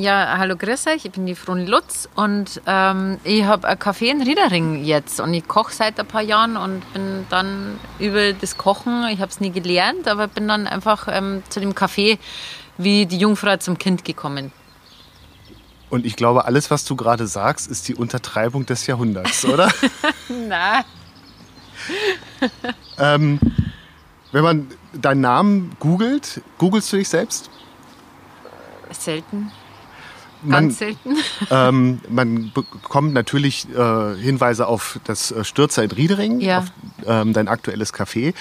Ja, hallo grüß euch, ich bin die Froni Lutz und ähm, ich habe ein Café in Riedering jetzt und ich koche seit ein paar Jahren und bin dann über das Kochen, ich habe es nie gelernt, aber bin dann einfach ähm, zu dem Café wie die Jungfrau zum Kind gekommen. Und ich glaube, alles, was du gerade sagst, ist die Untertreibung des Jahrhunderts, oder? Na. ähm, wenn man deinen Namen googelt, googelst du dich selbst? Selten. Man, Ganz selten. ähm, man bekommt natürlich äh, Hinweise auf das äh, Stürzer in Riedering, Ja. auf ähm, dein aktuelles Café.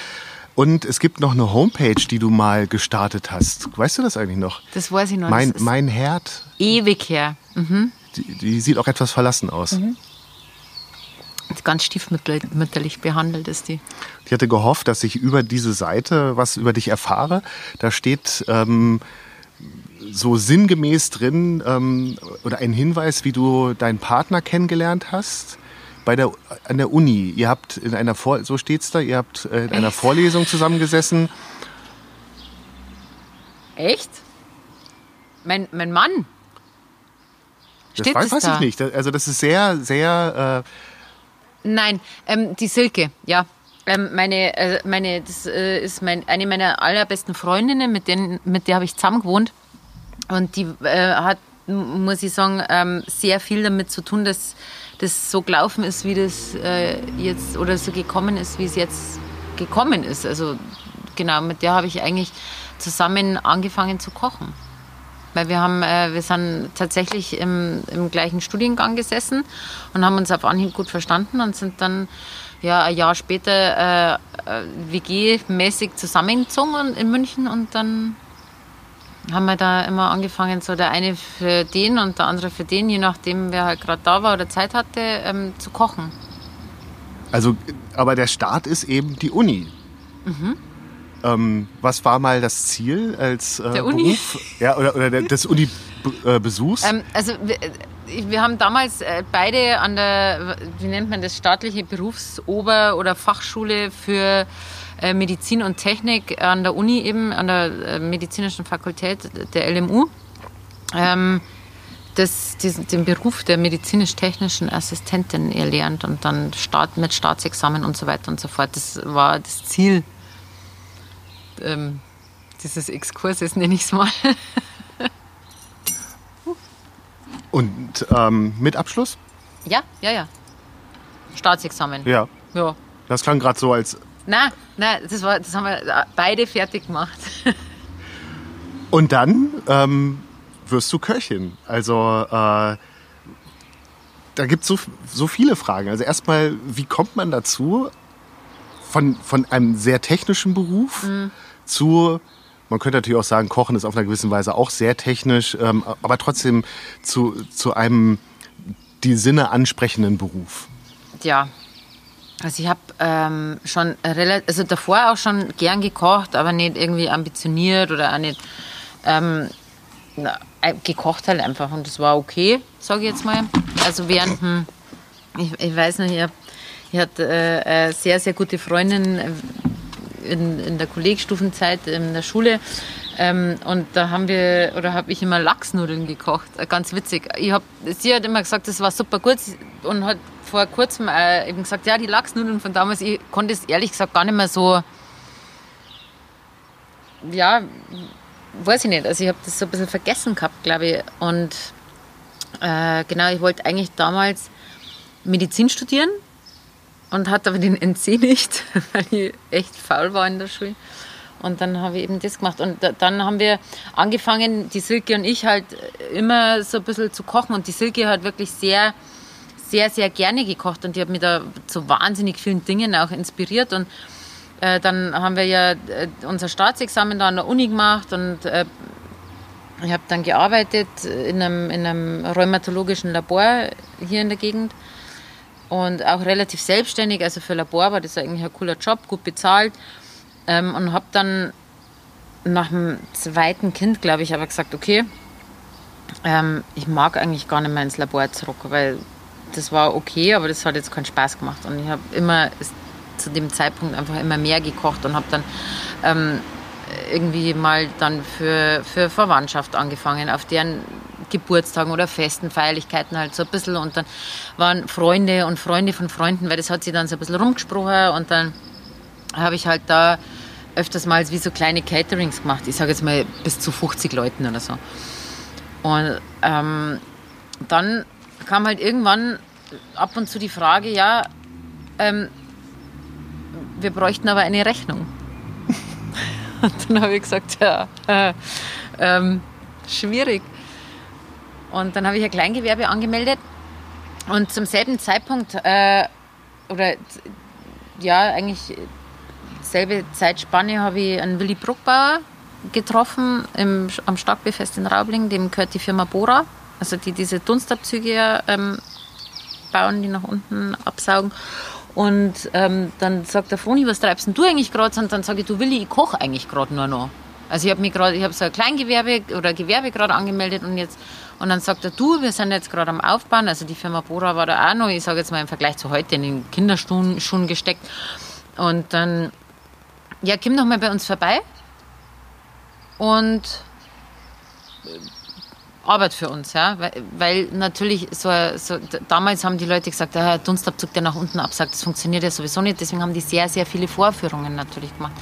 Und es gibt noch eine Homepage, die du mal gestartet hast. Weißt du das eigentlich noch? Das weiß ich noch. Mein, mein Herd, ewig her. Mhm. die, die sieht auch etwas verlassen aus. Ganz stiefmütterlich behandelt ist die. Ich hatte gehofft, dass ich über diese Seite was über dich erfahre. Da steht ähm, so sinngemäß drin ähm, oder ein Hinweis, wie du deinen Partner kennengelernt hast. Bei der, an der Uni. Ihr habt in einer Vor so steht's da, ihr habt äh, in einer Vorlesung zusammengesessen. Echt? Mein, mein Mann? Das Steht weiß, das weiß da? ich nicht. Also das ist sehr, sehr. Äh, Nein, ähm, die Silke, ja. Ähm, meine, äh, meine, das äh, ist mein, eine meiner allerbesten Freundinnen, mit, denen, mit der habe ich zusammen gewohnt. Und die äh, hat, muss ich sagen, ähm, sehr viel damit zu tun, dass das so gelaufen ist, wie das äh, jetzt, oder so gekommen ist, wie es jetzt gekommen ist. Also genau, mit der habe ich eigentlich zusammen angefangen zu kochen. Weil wir haben, äh, wir sind tatsächlich im, im gleichen Studiengang gesessen und haben uns auf Anhieb gut verstanden und sind dann ja ein Jahr später äh, äh, WG-mäßig zusammengezogen in München und dann haben wir da immer angefangen, so der eine für den und der andere für den, je nachdem wer halt gerade da war oder Zeit hatte, ähm, zu kochen. also, aber der Start ist eben die Uni. Ähm, was war mal das Ziel als äh, Der Uni? Beruf? Ja, oder, oder der, des Uni-Besuchs? Ähm, also wir, wir haben damals äh, beide an der, wie nennt man das, staatliche Berufsober- oder Fachschule für Medizin und Technik an der Uni eben, an der äh, medizinischen Fakultät der LMU. Ähm, das, diesen, den Beruf der medizinisch-technischen Assistentin erlernt und dann Staat, mit Staatsexamen und so weiter und so fort. Das war das Ziel ähm, dieses Exkurses, nenne ich es mal. Und ähm, mit Abschluss? Ja, ja, ja. Staatsexamen. Ja. Ja. Das klang gerade so als. Nein, nein, das, war, das haben wir beide fertig gemacht. Und dann ähm, wirst du Köchin. Also äh, da gibt es so, so viele Fragen. Also erstmal, wie kommt man dazu, von, von einem sehr technischen Beruf zu, man könnte natürlich auch sagen, Kochen ist auf einer gewissen Weise auch sehr technisch, ähm, aber trotzdem zu, zu einem die Sinne ansprechenden Beruf. Ja. Also ich habe ähm, schon relativ, also davor auch schon gern gekocht, aber nicht irgendwie ambitioniert oder auch nicht ähm, na, äh, gekocht halt einfach und das war okay, sage ich jetzt mal. Also während, hm, ich, ich weiß noch, ich, hab, ich hatte äh, sehr, sehr gute Freundin äh, in, in der Kollegstufenzeit in der Schule. Ähm, und da haben wir, oder habe ich immer Lachsnudeln gekocht. Äh, Ganz witzig. Ich hab, sie hat immer gesagt, das war super gut und hat vor kurzem äh, eben gesagt, ja, die Lachsnudeln von damals, ich konnte es ehrlich gesagt gar nicht mehr so, ja, weiß ich nicht. Also ich habe das so ein bisschen vergessen gehabt, glaube ich. Und äh, genau, ich wollte eigentlich damals Medizin studieren und hatte aber den NC nicht, weil ich echt faul war in der Schule. Und dann habe ich eben das gemacht. Und da, dann haben wir angefangen, die Silke und ich halt immer so ein bisschen zu kochen. Und die Silke hat wirklich sehr, sehr, sehr gerne gekocht. Und die hat mich da zu wahnsinnig vielen Dingen auch inspiriert. Und äh, dann haben wir ja äh, unser Staatsexamen da an der Uni gemacht. Und äh, ich habe dann gearbeitet in einem, in einem rheumatologischen Labor hier in der Gegend und auch relativ selbstständig. Also für Labor war das eigentlich ein cooler Job, gut bezahlt. Ähm, und habe dann nach dem zweiten Kind, glaube ich, aber gesagt, okay, ähm, ich mag eigentlich gar nicht mehr ins Labor zurück, weil das war okay, aber das hat jetzt keinen Spaß gemacht. Und ich habe immer zu dem Zeitpunkt einfach immer mehr gekocht und habe dann ähm, irgendwie mal dann für, für Verwandtschaft angefangen, auf deren Geburtstagen oder Festen, Feierlichkeiten halt so ein bisschen. Und dann waren Freunde und Freunde von Freunden, weil das hat sich dann so ein bisschen rumgesprochen. Und dann habe ich halt da öfters mal wie so kleine Caterings gemacht. Ich sage jetzt mal bis zu 50 Leuten oder so. Und ähm, dann kam halt irgendwann ab und zu die Frage, ja, ähm, wir bräuchten aber eine Rechnung. und dann habe ich gesagt, ja, äh, ähm, schwierig. Und dann habe ich ein Kleingewerbe angemeldet und zum selben Zeitpunkt, äh, oder ja, eigentlich selbe Zeitspanne, habe ich einen Willy Bruckbauer getroffen im, am Starkbierfest in Raubling, dem gehört die Firma Bora, also die diese Dunstabzüge ähm, bauen, die nach unten absaugen. Und ähm, dann sagt der Froni, was treibst denn du eigentlich gerade? Und dann sage ich, du Willi, ich koche eigentlich gerade nur noch. Also ich habe mich gerade, ich habe so ein Kleingewerbe oder Gewerbe gerade angemeldet und jetzt und dann sagt er, du, wir sind jetzt gerade am Aufbauen. Also die Firma Bora war da auch noch, ich sage jetzt mal im Vergleich zu heute, in den Kinderschuhen gesteckt. Und dann, ja, komm doch mal bei uns vorbei und äh, arbeit für uns, ja, weil, weil natürlich so, so, damals haben die Leute gesagt, der Dunstabzug, der nach unten absagt, das funktioniert ja sowieso nicht, deswegen haben die sehr, sehr viele Vorführungen natürlich gemacht.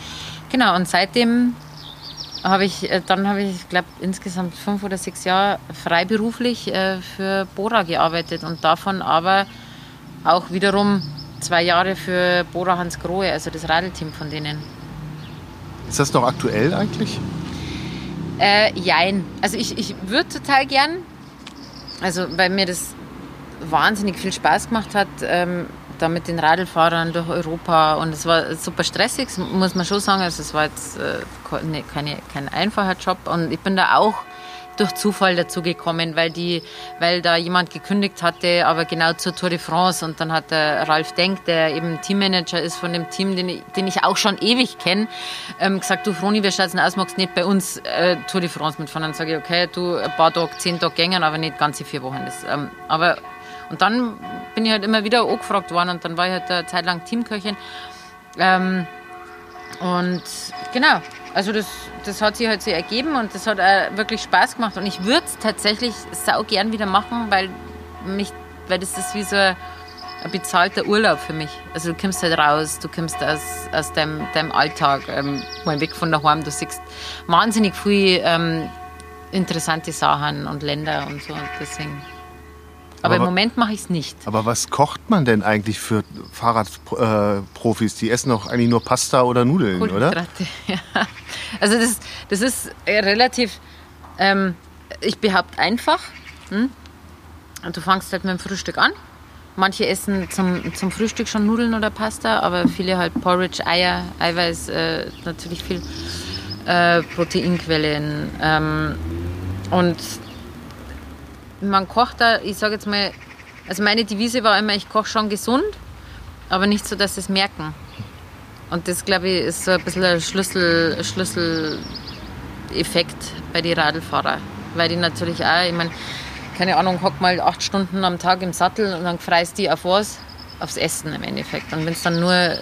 Genau, und seitdem habe ich, äh, dann habe ich, glaube insgesamt fünf oder sechs Jahre freiberuflich äh, für Bora gearbeitet und davon aber auch wiederum zwei Jahre für Bora Hans Grohe, also das Radelteam von denen. Ist das noch aktuell eigentlich? Äh, jein. Also ich, ich würde total gern, also weil mir das wahnsinnig viel Spaß gemacht hat, ähm, da mit den Radlfahrern durch Europa und es war super stressig, muss man schon sagen. Also es war jetzt äh, keine, kein einfacher Job und ich bin da auch durch Zufall dazu gekommen, weil, die, weil da jemand gekündigt hatte, aber genau zur Tour de France. Und dann hat der Ralf Denk, der eben Teammanager ist von dem Team, den ich, den ich auch schon ewig kenne, ähm, gesagt, du Froni, wir schauen aus, magst nicht bei uns äh, Tour de France mitfahren. Dann sage ich, okay, du, ein paar Tage, zehn Tage gängen, aber nicht ganze vier Wochen. Das, ähm, aber, und dann bin ich halt immer wieder angefragt worden und dann war ich halt eine Zeit lang Teamköchin. Ähm, und genau, also das, das hat sich halt so ergeben und das hat auch wirklich Spaß gemacht. Und ich würde es tatsächlich sau gern wieder machen, weil, mich, weil das ist wie so ein, bezahlter Urlaub für mich. Also du kommst halt raus, du kommst aus, aus deinem, deinem Alltag, ähm, mal weg von daheim, du siehst wahnsinnig viele ähm, interessante Sachen und Länder und so. Deswegen aber, aber im Moment mache ich es nicht. Aber was kocht man denn eigentlich für Fahrradprofis? Äh, die essen doch eigentlich nur Pasta oder Nudeln, oder? Ja. Also das, das ist relativ, ähm, ich behaupte einfach. Hm? Du fangst halt mit dem Frühstück an. Manche essen zum, zum Frühstück schon Nudeln oder Pasta, aber viele halt Porridge, Eier, Eiweiß, äh, natürlich viel äh, Proteinquellen. Ähm, und man kocht da, ich sage jetzt mal, also meine Devise war immer, ich koche schon gesund, aber nicht so, dass sie es merken. Und das, glaube ich, ist so ein bisschen ein Schlüssel, Schlüsseleffekt bei den Radlfahrern. Weil die natürlich auch, ich meine, keine Ahnung, hock mal acht Stunden am Tag im Sattel und dann freist die auf was? Aufs Essen im Endeffekt. Und wenn es dann nur äh,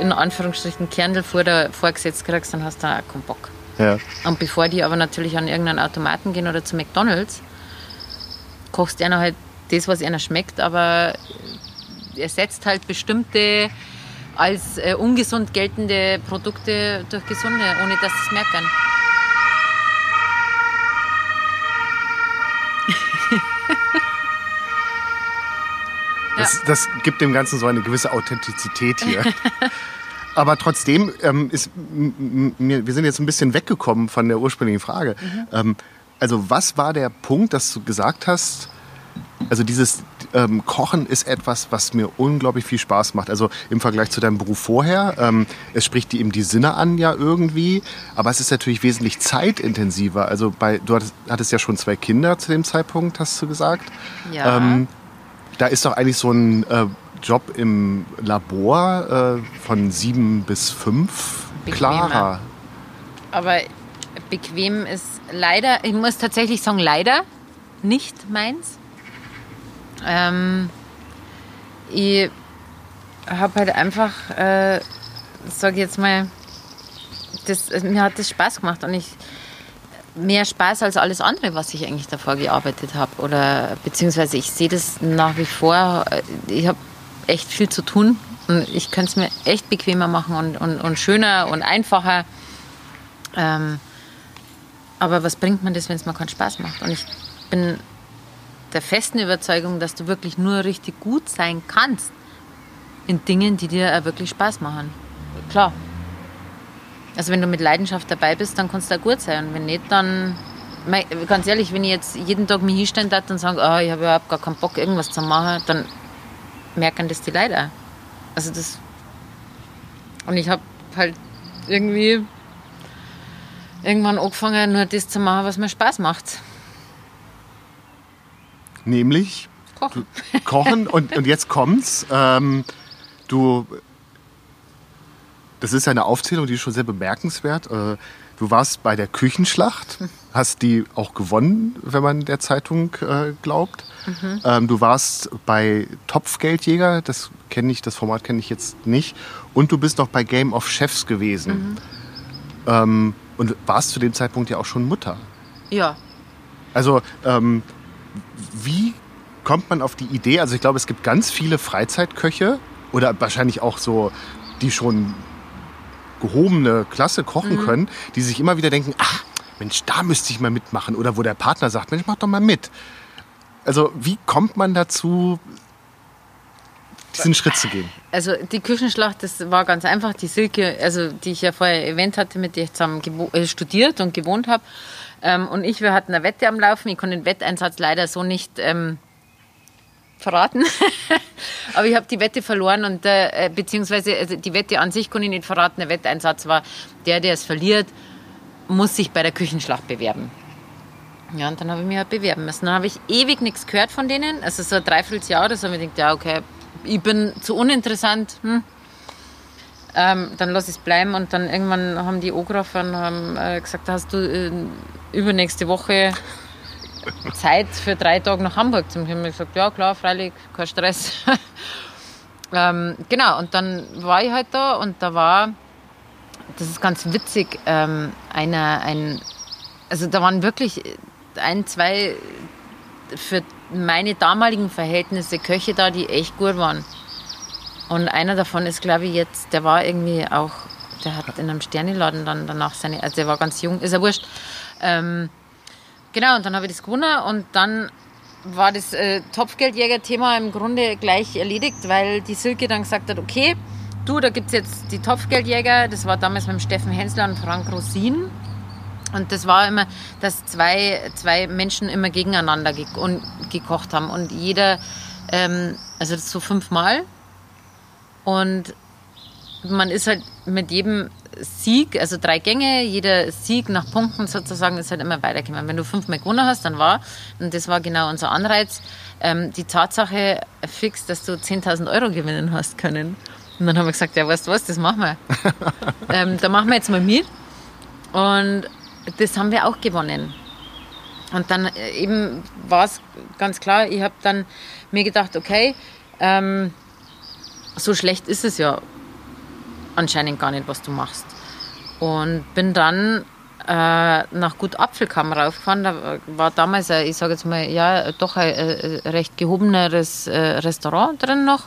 in Anführungsstrichen Kernel vor der vorgesetzt kriegst, dann hast du auch keinen Bock. Ja. Und bevor die aber natürlich an irgendeinen Automaten gehen oder zu McDonalds, kochst einer halt das, was einer schmeckt, aber ersetzt halt bestimmte als äh, ungesund geltende Produkte durch gesunde, ohne dass sie es merken. das, das, gibt dem Ganzen so eine gewisse Authentizität hier. Aber trotzdem ähm, ist mir, wir sind jetzt ein bisschen weggekommen von der ursprünglichen Frage. Mhm. Ähm, also was war der Punkt, dass du gesagt hast, also dieses ähm, Kochen ist etwas, was mir unglaublich viel Spaß macht. Also im Vergleich zu deinem Beruf vorher, ähm, es spricht dir eben die Sinne an ja irgendwie, aber es ist natürlich wesentlich zeitintensiver. Also bei, du hattest, hattest ja schon zwei Kinder zu dem Zeitpunkt, hast du gesagt. Ja. Ähm, da ist doch eigentlich so ein äh, Job im Labor äh, von sieben bis fünf Bequemer. klarer. Aber bequem ist leider, ich muss tatsächlich sagen, leider nicht meins. Ähm, ich habe halt einfach, äh, sage ich jetzt mal, das, mir hat das Spaß gemacht und ich mehr Spaß als alles andere, was ich eigentlich davor gearbeitet habe. Oder beziehungsweise ich sehe das nach wie vor. Ich habe echt viel zu tun und ich könnte es mir echt bequemer machen und, und, und schöner und einfacher. Ähm, aber was bringt man das, wenn es mir keinen Spaß macht? Und ich bin der festen Überzeugung, dass du wirklich nur richtig gut sein kannst in Dingen, die dir auch wirklich Spaß machen. Klar. Also wenn du mit Leidenschaft dabei bist, dann kannst du auch gut sein. Und wenn nicht, dann ganz ehrlich, wenn ich jetzt jeden Tag mich hinstellen darf und sage, ah, ich habe überhaupt gar keinen Bock, irgendwas zu machen, dann merken das die Leute. auch. Also das. Und ich habe halt irgendwie irgendwann angefangen, nur das zu machen, was mir Spaß macht. Nämlich Kochen. kochen und, und jetzt kommt's. Ähm, du, das ist eine Aufzählung, die ist schon sehr bemerkenswert. Äh, du warst bei der Küchenschlacht, hast die auch gewonnen, wenn man der Zeitung äh, glaubt. Ähm, du warst bei Topfgeldjäger, das kenne ich, das Format kenne ich jetzt nicht. Und du bist noch bei Game of Chefs gewesen. Ähm, und warst zu dem Zeitpunkt ja auch schon Mutter. Ja. Also, ähm, wie kommt man auf die Idee? Also, ich glaube, es gibt ganz viele Freizeitköche oder wahrscheinlich auch so, die schon gehobene Klasse kochen können, die sich immer wieder denken: Ach, Mensch, da müsste ich mal mitmachen. Oder wo der Partner sagt: Mensch, mach doch mal mit. Also, wie kommt man dazu, diesen Schritt zu gehen? Also die Küchenschlacht, das war ganz einfach. Die Silke, also die ich ja vorher erwähnt hatte, mit der ich zusammen äh, studiert und gewohnt habe. Ähm, und ich, wir hatten eine Wette am Laufen. Ich konnte den Wetteinsatz leider so nicht ähm, verraten. Aber ich habe die Wette verloren und äh, beziehungsweise also die Wette an sich konnte ich nicht verraten. Der Wetteinsatz war, der, der es verliert, muss sich bei der Küchenschlacht bewerben. Ja, und dann habe ich mich halt bewerben müssen. Dann habe ich ewig nichts gehört von denen. Also so ein Dreivierteljahr oder so. Und ich gedacht, ja, okay, ich bin zu uninteressant. Hm. Ähm, dann lass ich es bleiben. Und dann irgendwann haben die angerufen und haben äh, gesagt, hast du äh, übernächste Woche Zeit für drei Tage nach Hamburg zu kommen? Ich gesagt, ja klar, freilich, kein Stress. ähm, genau, und dann war ich halt da und da war, das ist ganz witzig, ähm, einer, ein, also da waren wirklich ein, zwei für meine damaligen Verhältnisse Köche da, die echt gut waren. Und einer davon ist, glaube ich, jetzt, der war irgendwie auch, der hat in einem Sterneladen dann danach seine, also der war ganz jung, ist ja wurscht. Ähm, genau, und dann habe ich das gewonnen und dann war das äh, Topfgeldjäger-Thema im Grunde gleich erledigt, weil die Silke dann gesagt hat, okay, du, da gibt es jetzt die Topfgeldjäger, das war damals mit dem Steffen Hensler und Frank Rosin. Und das war immer, dass zwei, zwei Menschen immer gegeneinander ge und gekocht haben. Und jeder, ähm, also so fünfmal. Und man ist halt mit jedem Sieg, also drei Gänge, jeder Sieg nach Punkten sozusagen ist halt immer weitergekommen. Wenn du fünfmal gewonnen hast, dann war, und das war genau unser Anreiz, ähm, die Tatsache fix, dass du 10.000 Euro gewinnen hast können. Und dann haben wir gesagt, ja, weißt du was, das machen wir. ähm, da machen wir jetzt mal mit. Und das haben wir auch gewonnen. Und dann äh, eben war es ganz klar, ich habe dann mir gedacht, okay, ähm, so schlecht ist es ja anscheinend gar nicht, was du machst. Und bin dann äh, nach Gut Apfelkamm raufgefahren. Da war damals, ein, ich sage jetzt mal, ja, doch ein, äh, recht gehobeneres äh, Restaurant drin noch.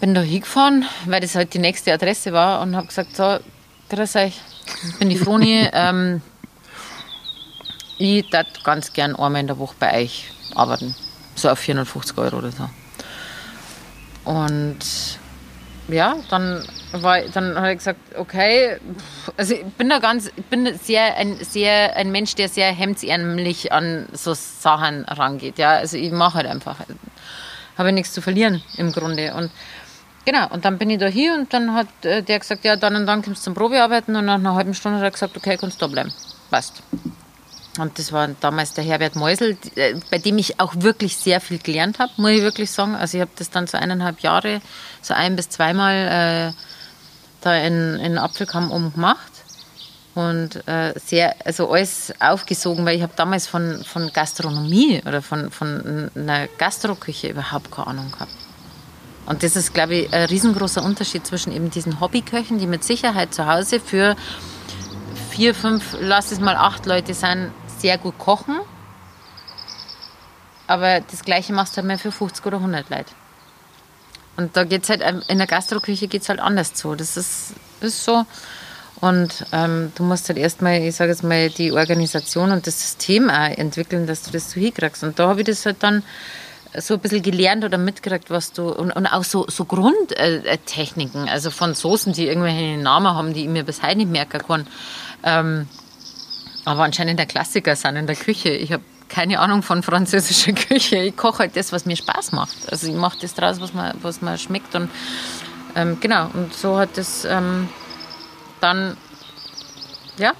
Bin da hingefahren, weil das halt die nächste Adresse war und habe gesagt, so, grüß euch, ich bin die Froni. ähm, ich würde ganz gern einmal in der Woche bei euch arbeiten. So auf 450 Euro oder so. Und ja, dann war, dann habe ich gesagt, okay, also ich bin da ganz, ich bin sehr ein sehr ein Mensch, der sehr hemdsärmlich an so Sachen rangeht. Ja, also ich mache halt einfach, habe nichts zu verlieren im Grunde. Und genau, und dann bin ich da hier und dann hat äh, der gesagt, ja, dann und dann kommst du zum Probearbeiten und nach einer halben Stunde hat er gesagt, okay, kannst du da bleiben, passt. Und das war damals der Herbert Meusel, äh, bei dem ich auch wirklich sehr viel gelernt habe, muss ich wirklich sagen. Also ich habe das dann so eineinhalb Jahre, so ein bis zweimal äh, da in, in Apfelkamm oben gemacht und äh, sehr, also alles aufgesogen, weil ich habe damals von, von Gastronomie oder von, von einer Gastroküche überhaupt keine Ahnung gehabt. Und das ist, glaube ich, ein riesengroßer Unterschied zwischen eben diesen Hobbyköchen, die mit Sicherheit zu Hause für vier, fünf, lass es mal acht Leute sein, sehr gut kochen. Aber das Gleiche machst du halt mehr für 50 oder 100 Leute. Und da geht es halt, in der Gastroküche geht es halt anders zu. Das ist, ist so. Und ähm, du musst halt erstmal, ich sage jetzt mal, die Organisation und das System auch entwickeln, dass du das so hinkriegst. Und da habe ich das halt dann so ein bisschen gelernt oder mitgekriegt, was du, und, und auch so, so Grundtechniken, also von Soßen, die irgendwelche Namen haben, die ich mir bis heute nicht merken kann. Ähm, aber anscheinend der Klassiker sind in der Küche. Ich habe keine Ahnung von französischer Küche. Ich koche halt das, was mir Spaß macht. Also ich mache das draus, was mir, was schmeckt. Und ähm, genau, und so hat das ähm, dann ja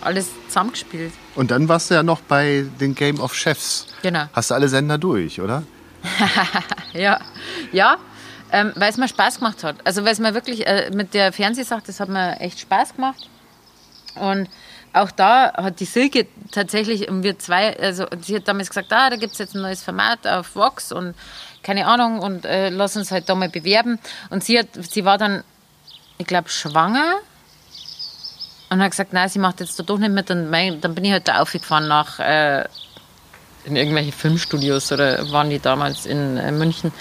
alles zusammengespielt. Und dann warst du ja noch bei den Game of Chefs. Genau. Hast du alle Sender durch, oder? ja, ja. Ähm, weil es mir Spaß gemacht hat. Also weil es mir wirklich äh, mit der Fernsehsache, das hat mir echt Spaß gemacht. Und auch da hat die Silke tatsächlich, und wir zwei, also sie hat damals gesagt, ah, da gibt es jetzt ein neues Format auf Vox und keine Ahnung und äh, lass uns halt da mal bewerben. Und sie, hat, sie war dann, ich glaube, schwanger und hat gesagt, nein, sie macht jetzt da doch nicht mit. Und mein, dann bin ich halt da aufgefahren nach äh, in irgendwelche Filmstudios oder waren die damals in äh, München.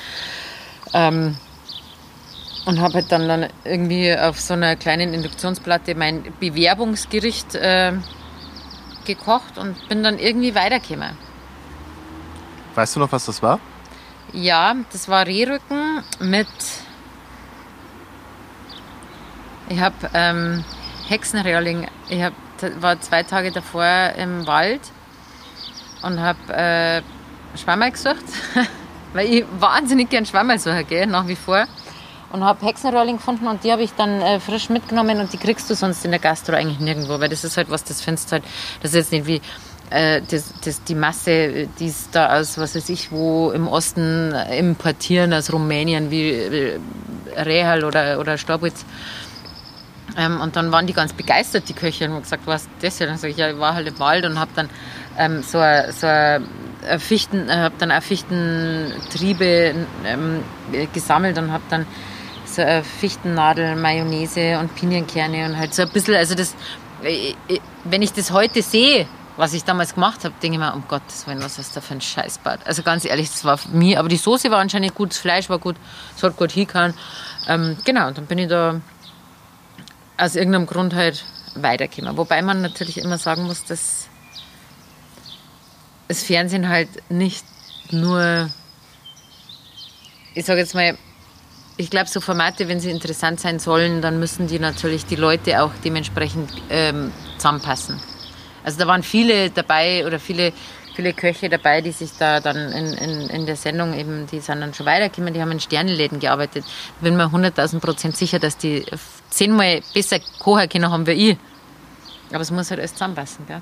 Ähm, und habe halt dann, dann irgendwie auf so einer kleinen Induktionsplatte mein Bewerbungsgericht äh, gekocht und bin dann irgendwie weitergekommen. Weißt du noch, was das war? Ja, das war Rehrücken mit. Ich habe ähm, Hexenrehrling. Ich hab, war zwei Tage davor im Wald und habe äh, Schwammerl gesucht, weil ich wahnsinnig gern Schwammerl suche, gell, nach wie vor und habe Hexenrolling gefunden und die habe ich dann äh, frisch mitgenommen und die kriegst du sonst in der Gastro eigentlich nirgendwo, weil das ist halt was, das findest halt, das ist jetzt nicht wie äh, das, das, die Masse, die es da aus, was weiß ich, wo im Osten importieren, aus Rumänien, wie äh, Rehal oder, oder Storbitz. Ähm, und dann waren die ganz begeistert, die Köche, und haben gesagt, was das ja? Dann sage ich, ja, ich war halt im Wald und habe dann ähm, so, so Fichten, habe dann auch Fichtentriebe ähm, gesammelt und habe dann so eine Fichtennadel, Mayonnaise und Pinienkerne und halt so ein bisschen, also das, äh, äh, wenn ich das heute sehe, was ich damals gemacht habe, denke ich mir, um Gottes Willen, was ist da für ein Scheißbad. Also ganz ehrlich, das war für mich, aber die Soße war anscheinend gut, das Fleisch war gut, es hat gut hingehauen. Ähm, genau, dann bin ich da aus irgendeinem Grund halt weitergekommen. Wobei man natürlich immer sagen muss, dass das Fernsehen halt nicht nur, ich sage jetzt mal, ich glaube, so Formate, wenn sie interessant sein sollen, dann müssen die natürlich die Leute auch dementsprechend ähm, zusammenpassen. Also da waren viele dabei oder viele, viele Köche dabei, die sich da dann in, in, in der Sendung eben, die sind dann schon weitergekommen, die haben in Sternenläden gearbeitet. Bin mir 100.000 Prozent sicher, dass die zehnmal besser kochen können haben wie ich. Aber es muss halt alles zusammenpassen, gell?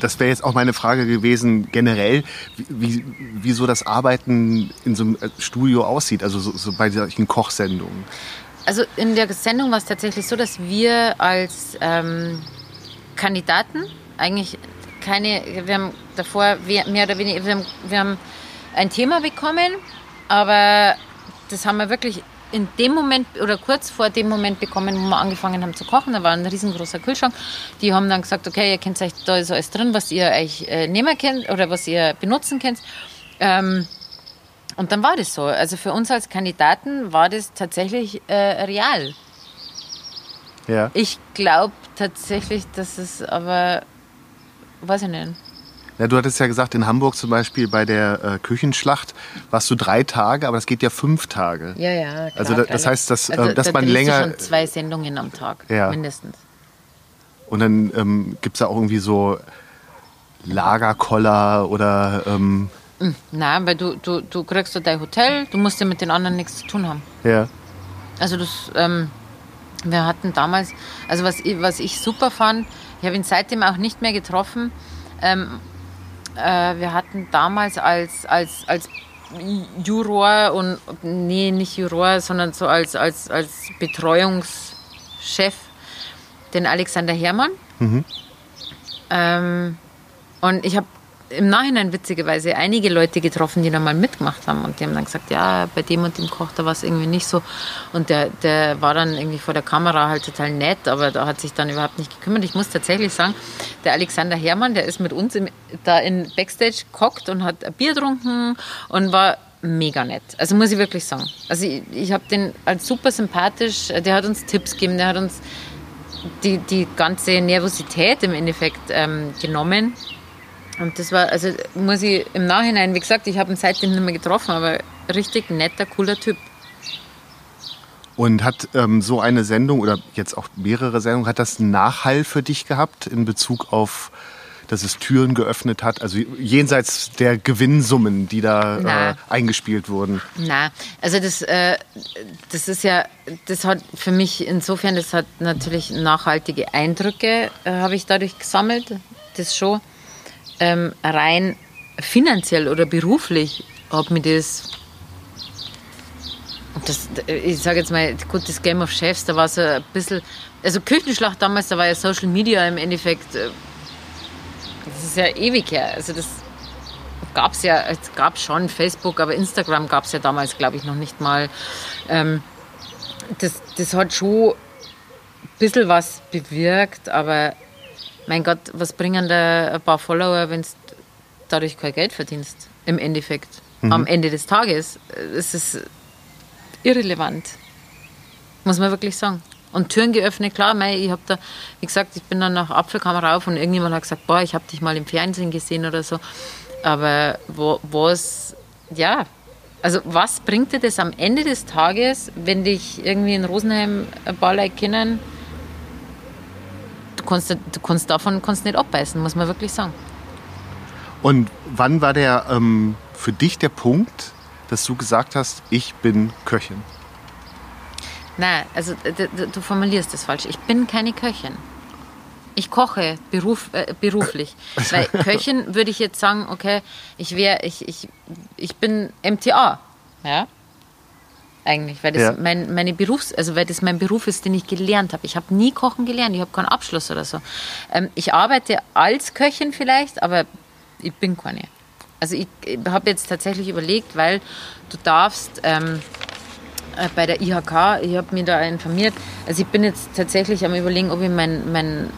Das wäre jetzt auch meine Frage gewesen, generell, wie, wie so das Arbeiten in so einem Studio aussieht, also so, so bei solchen Kochsendungen. Also in der Sendung war es tatsächlich so, dass wir als ähm, Kandidaten eigentlich keine, wir haben davor mehr oder weniger, wir haben, wir haben ein Thema bekommen, aber das haben wir wirklich in dem Moment oder kurz vor dem Moment bekommen, wo wir angefangen haben zu kochen. Da war ein riesengroßer Kühlschrank. Die haben dann gesagt, okay, ihr kennt euch, da ist alles drin, was ihr euch äh, nehmen könnt oder was ihr benutzen könnt. Ähm, und dann war das so. Also für uns als Kandidaten war das tatsächlich äh, real. Ja. Ich glaube tatsächlich, dass es aber, weiß ich nicht. Ja, du hattest ja gesagt, in Hamburg zum Beispiel bei der äh, Küchenschlacht warst du drei Tage, aber das geht ja fünf Tage. Ja, ja. Klar, also da, das heißt, dass, also, äh, dass da man länger. schon zwei Sendungen am Tag, ja. mindestens. Und dann ähm, gibt es da auch irgendwie so Lagerkoller oder. Ähm hm, Nein, weil du, du, du kriegst so dein Hotel, du musst ja mit den anderen nichts zu tun haben. Ja. Also das, ähm, wir hatten damals, also was, was ich super fand, Ich habe ihn seitdem auch nicht mehr getroffen. Ähm, äh, wir hatten damals als, als, als Juror und, nee, nicht Juror, sondern so als, als, als Betreuungschef den Alexander Herrmann. Mhm. Ähm, und ich habe im Nachhinein witzigerweise einige Leute getroffen, die da mal mitgemacht haben und die haben dann gesagt, ja, bei dem und dem Koch, da war es irgendwie nicht so. Und der, der war dann irgendwie vor der Kamera halt total nett, aber da hat sich dann überhaupt nicht gekümmert. Ich muss tatsächlich sagen, der Alexander Herrmann, der ist mit uns im, da in Backstage gehockt und hat Bier getrunken und war mega nett. Also muss ich wirklich sagen. Also ich, ich habe den als super sympathisch, der hat uns Tipps gegeben, der hat uns die, die ganze Nervosität im Endeffekt ähm, genommen. Und das war, also muss ich im Nachhinein, wie gesagt, ich habe ihn seitdem nicht mehr getroffen, aber richtig netter, cooler Typ. Und hat ähm, so eine Sendung oder jetzt auch mehrere Sendungen, hat das einen Nachhall für dich gehabt in Bezug auf, dass es Türen geöffnet hat? Also jenseits der Gewinnsummen, die da äh, eingespielt wurden? Na, also das, äh, das ist ja, das hat für mich insofern, das hat natürlich nachhaltige Eindrücke, äh, habe ich dadurch gesammelt, das schon ähm, rein finanziell oder beruflich hat mir das, das ich sage jetzt mal, gut, das Game of Chefs, da war so ein bisschen, also Küchenschlacht damals, da war ja Social Media im Endeffekt, äh, das ist ja ewig her, also das gab es ja, es gab schon Facebook, aber Instagram gab es ja damals, glaube ich, noch nicht mal. Ähm, das, das hat schon ein bisschen was bewirkt, aber mein Gott, was bringen da ein paar Follower, wenn du dadurch kein Geld verdienst? Im Endeffekt. Mhm. Am Ende des Tages. Es ist irrelevant. Muss man wirklich sagen. Und Türen geöffnet, klar, mei, ich habe da, wie gesagt, ich bin dann nach Apfelkammer rauf und irgendjemand hat gesagt, boah, ich habe dich mal im Fernsehen gesehen oder so. Aber wo, was, ja, also was bringt dir das am Ende des Tages, wenn dich irgendwie in Rosenheim ein paar Leute kennen, kannst, du kannst davon kannst nicht abbeißen, muss man wirklich sagen. Und wann war der ähm, für dich der Punkt, dass du gesagt hast, ich bin Köchin? Nein, also du formulierst das falsch. Ich bin keine Köchin. Ich koche beruf, äh, beruflich. Weil Köchin würde ich jetzt sagen, okay, ich wäre, ich, ich, ich bin MTA. Ja? Eigentlich, weil das ja. mein, meine Berufs-, also weil das mein Beruf ist, den ich gelernt habe. Ich habe nie kochen gelernt, ich habe keinen Abschluss oder so. Ähm, ich arbeite als Köchin vielleicht, aber ich bin keine. Also ich, ich habe jetzt tatsächlich überlegt, weil du darfst ähm, äh, bei der IHK, ich habe mich da informiert, also ich bin jetzt tatsächlich am überlegen, ob ich mein, mein,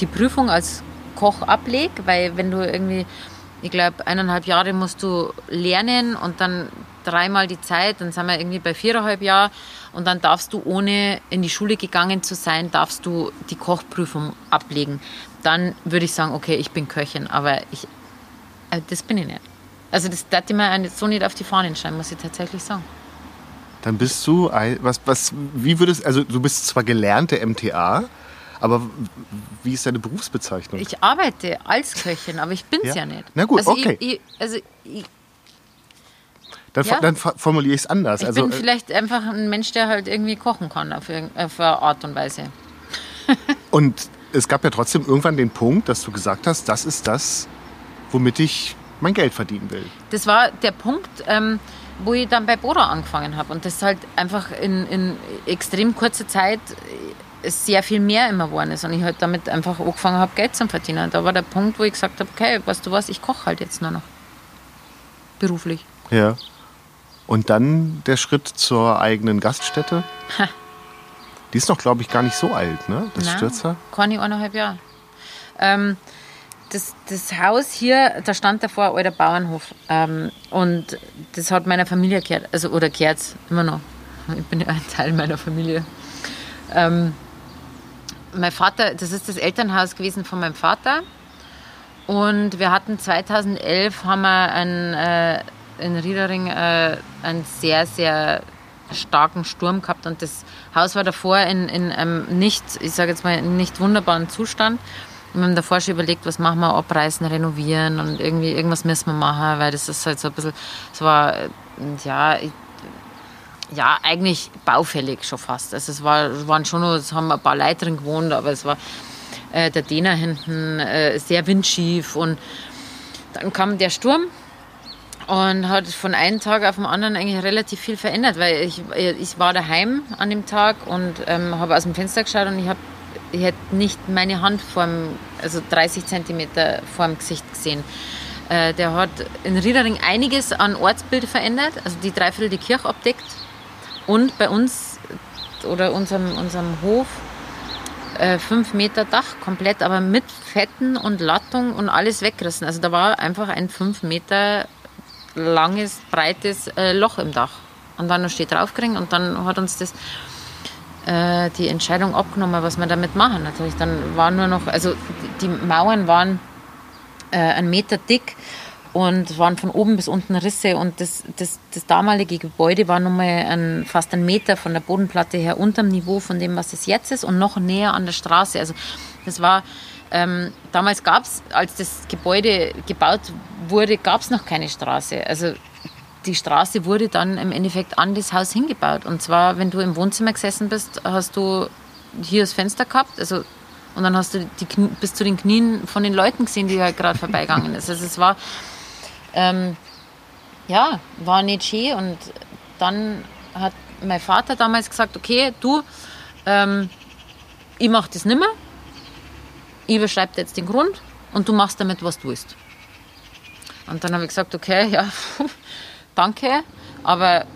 die Prüfung als Koch ablege, weil wenn du irgendwie, ich glaube, eineinhalb Jahre musst du lernen und dann dreimal die Zeit, dann sind wir irgendwie bei viereinhalb Jahren und dann darfst du, ohne in die Schule gegangen zu sein, darfst du die Kochprüfung ablegen. Dann würde ich sagen, okay, ich bin Köchin, aber ich, äh, das bin ich nicht. Also das darf ich mir so nicht auf die Fahnen schreiben, muss ich tatsächlich sagen. Dann bist du, was, was, wie würdest, also du bist zwar gelernte MTA, aber wie ist deine Berufsbezeichnung? Ich arbeite als Köchin, aber ich bin es ja. ja. nicht. Na gut, also okay. Ich, ich, also ich, dann, ja. dann formuliere ich es anders. Ich also, bin äh, vielleicht einfach ein Mensch, der halt irgendwie kochen kann auf, auf eine Art und Weise. und es gab ja trotzdem irgendwann den Punkt, dass du gesagt hast, das ist das, womit ich mein Geld verdienen will. Das war der Punkt, ähm, wo ich dann bei Bora angefangen habe. Und das halt einfach in, in extrem kurzer Zeit sehr viel mehr immer geworden ist. Und ich halt damit einfach angefangen habe, Geld zu verdienen. Und da war der Punkt, wo ich gesagt habe, okay, weißt du was, ich koche halt jetzt nur noch. Beruflich. Ja. Und dann der Schritt zur eigenen Gaststätte. Ha. Die ist noch, glaube ich, gar nicht so alt, ne? Das Nein, Stürzer. Keine eineinhalb Jahre. Ähm, das, das Haus hier, da stand davor ein alter Bauernhof. Ähm, und das hat meiner Familie gehört, also, oder gehört immer noch. Ich bin ja ein Teil meiner Familie. Ähm, mein Vater, das ist das Elternhaus gewesen von meinem Vater. Und wir hatten 2011 haben wir ein, äh, in Riedering äh, einen sehr, sehr starken Sturm gehabt und das Haus war davor in, in einem nicht, ich sage jetzt mal, nicht wunderbaren Zustand. Wir haben davor schon überlegt, was machen wir, abreißen, renovieren und irgendwie irgendwas müssen wir machen, weil das ist halt so ein bisschen, es war, ja, ja, eigentlich baufällig schon fast. Also es, war, waren schon noch, es haben ein paar Leute drin gewohnt, aber es war, äh, der Däner hinten, äh, sehr windschief. Und dann kam der Sturm und hat von einem Tag auf den anderen eigentlich relativ viel verändert, weil ich, ich war daheim an dem Tag und ähm, habe aus dem Fenster geschaut und ich habe ich hätte nicht meine Hand vorm, also 30 Zentimeter vor dem Gesicht gesehen. Äh, der hat in Riedering einiges an Ortsbild verändert, also die Dreiviertel die Kirche abdeckt und bei uns oder unserem, unserem Hof äh, fünf Meter Dach komplett, aber mit Fetten und Lattung und alles weggerissen. Also da war einfach ein fünf Meter langes, breites äh, Loch im Dach. Und dann steht draufgekriegt und dann hat uns das äh, die Entscheidung abgenommen, was wir damit machen. Natürlich, dann war nur noch, also die Mauern waren äh, einen Meter dick und waren von oben bis unten Risse und das, das, das damalige Gebäude war nochmal ein, fast ein Meter von der Bodenplatte her unter dem Niveau von dem, was es jetzt ist und noch näher an der Straße. Also das war, ähm, damals gab es, als das Gebäude gebaut wurde, gab es noch keine Straße. Also die Straße wurde dann im Endeffekt an das Haus hingebaut. Und zwar, wenn du im Wohnzimmer gesessen bist, hast du hier das Fenster gehabt, also und dann hast du die bis zu den Knien von den Leuten gesehen, die halt gerade vorbeigegangen ist. Also es war ähm, ja war nicht schön und dann hat mein Vater damals gesagt, okay, du, ähm, ich mache das nimmer, ich überschreibe jetzt den Grund und du machst damit, was du willst. Und dann habe ich gesagt, okay, ja, danke, aber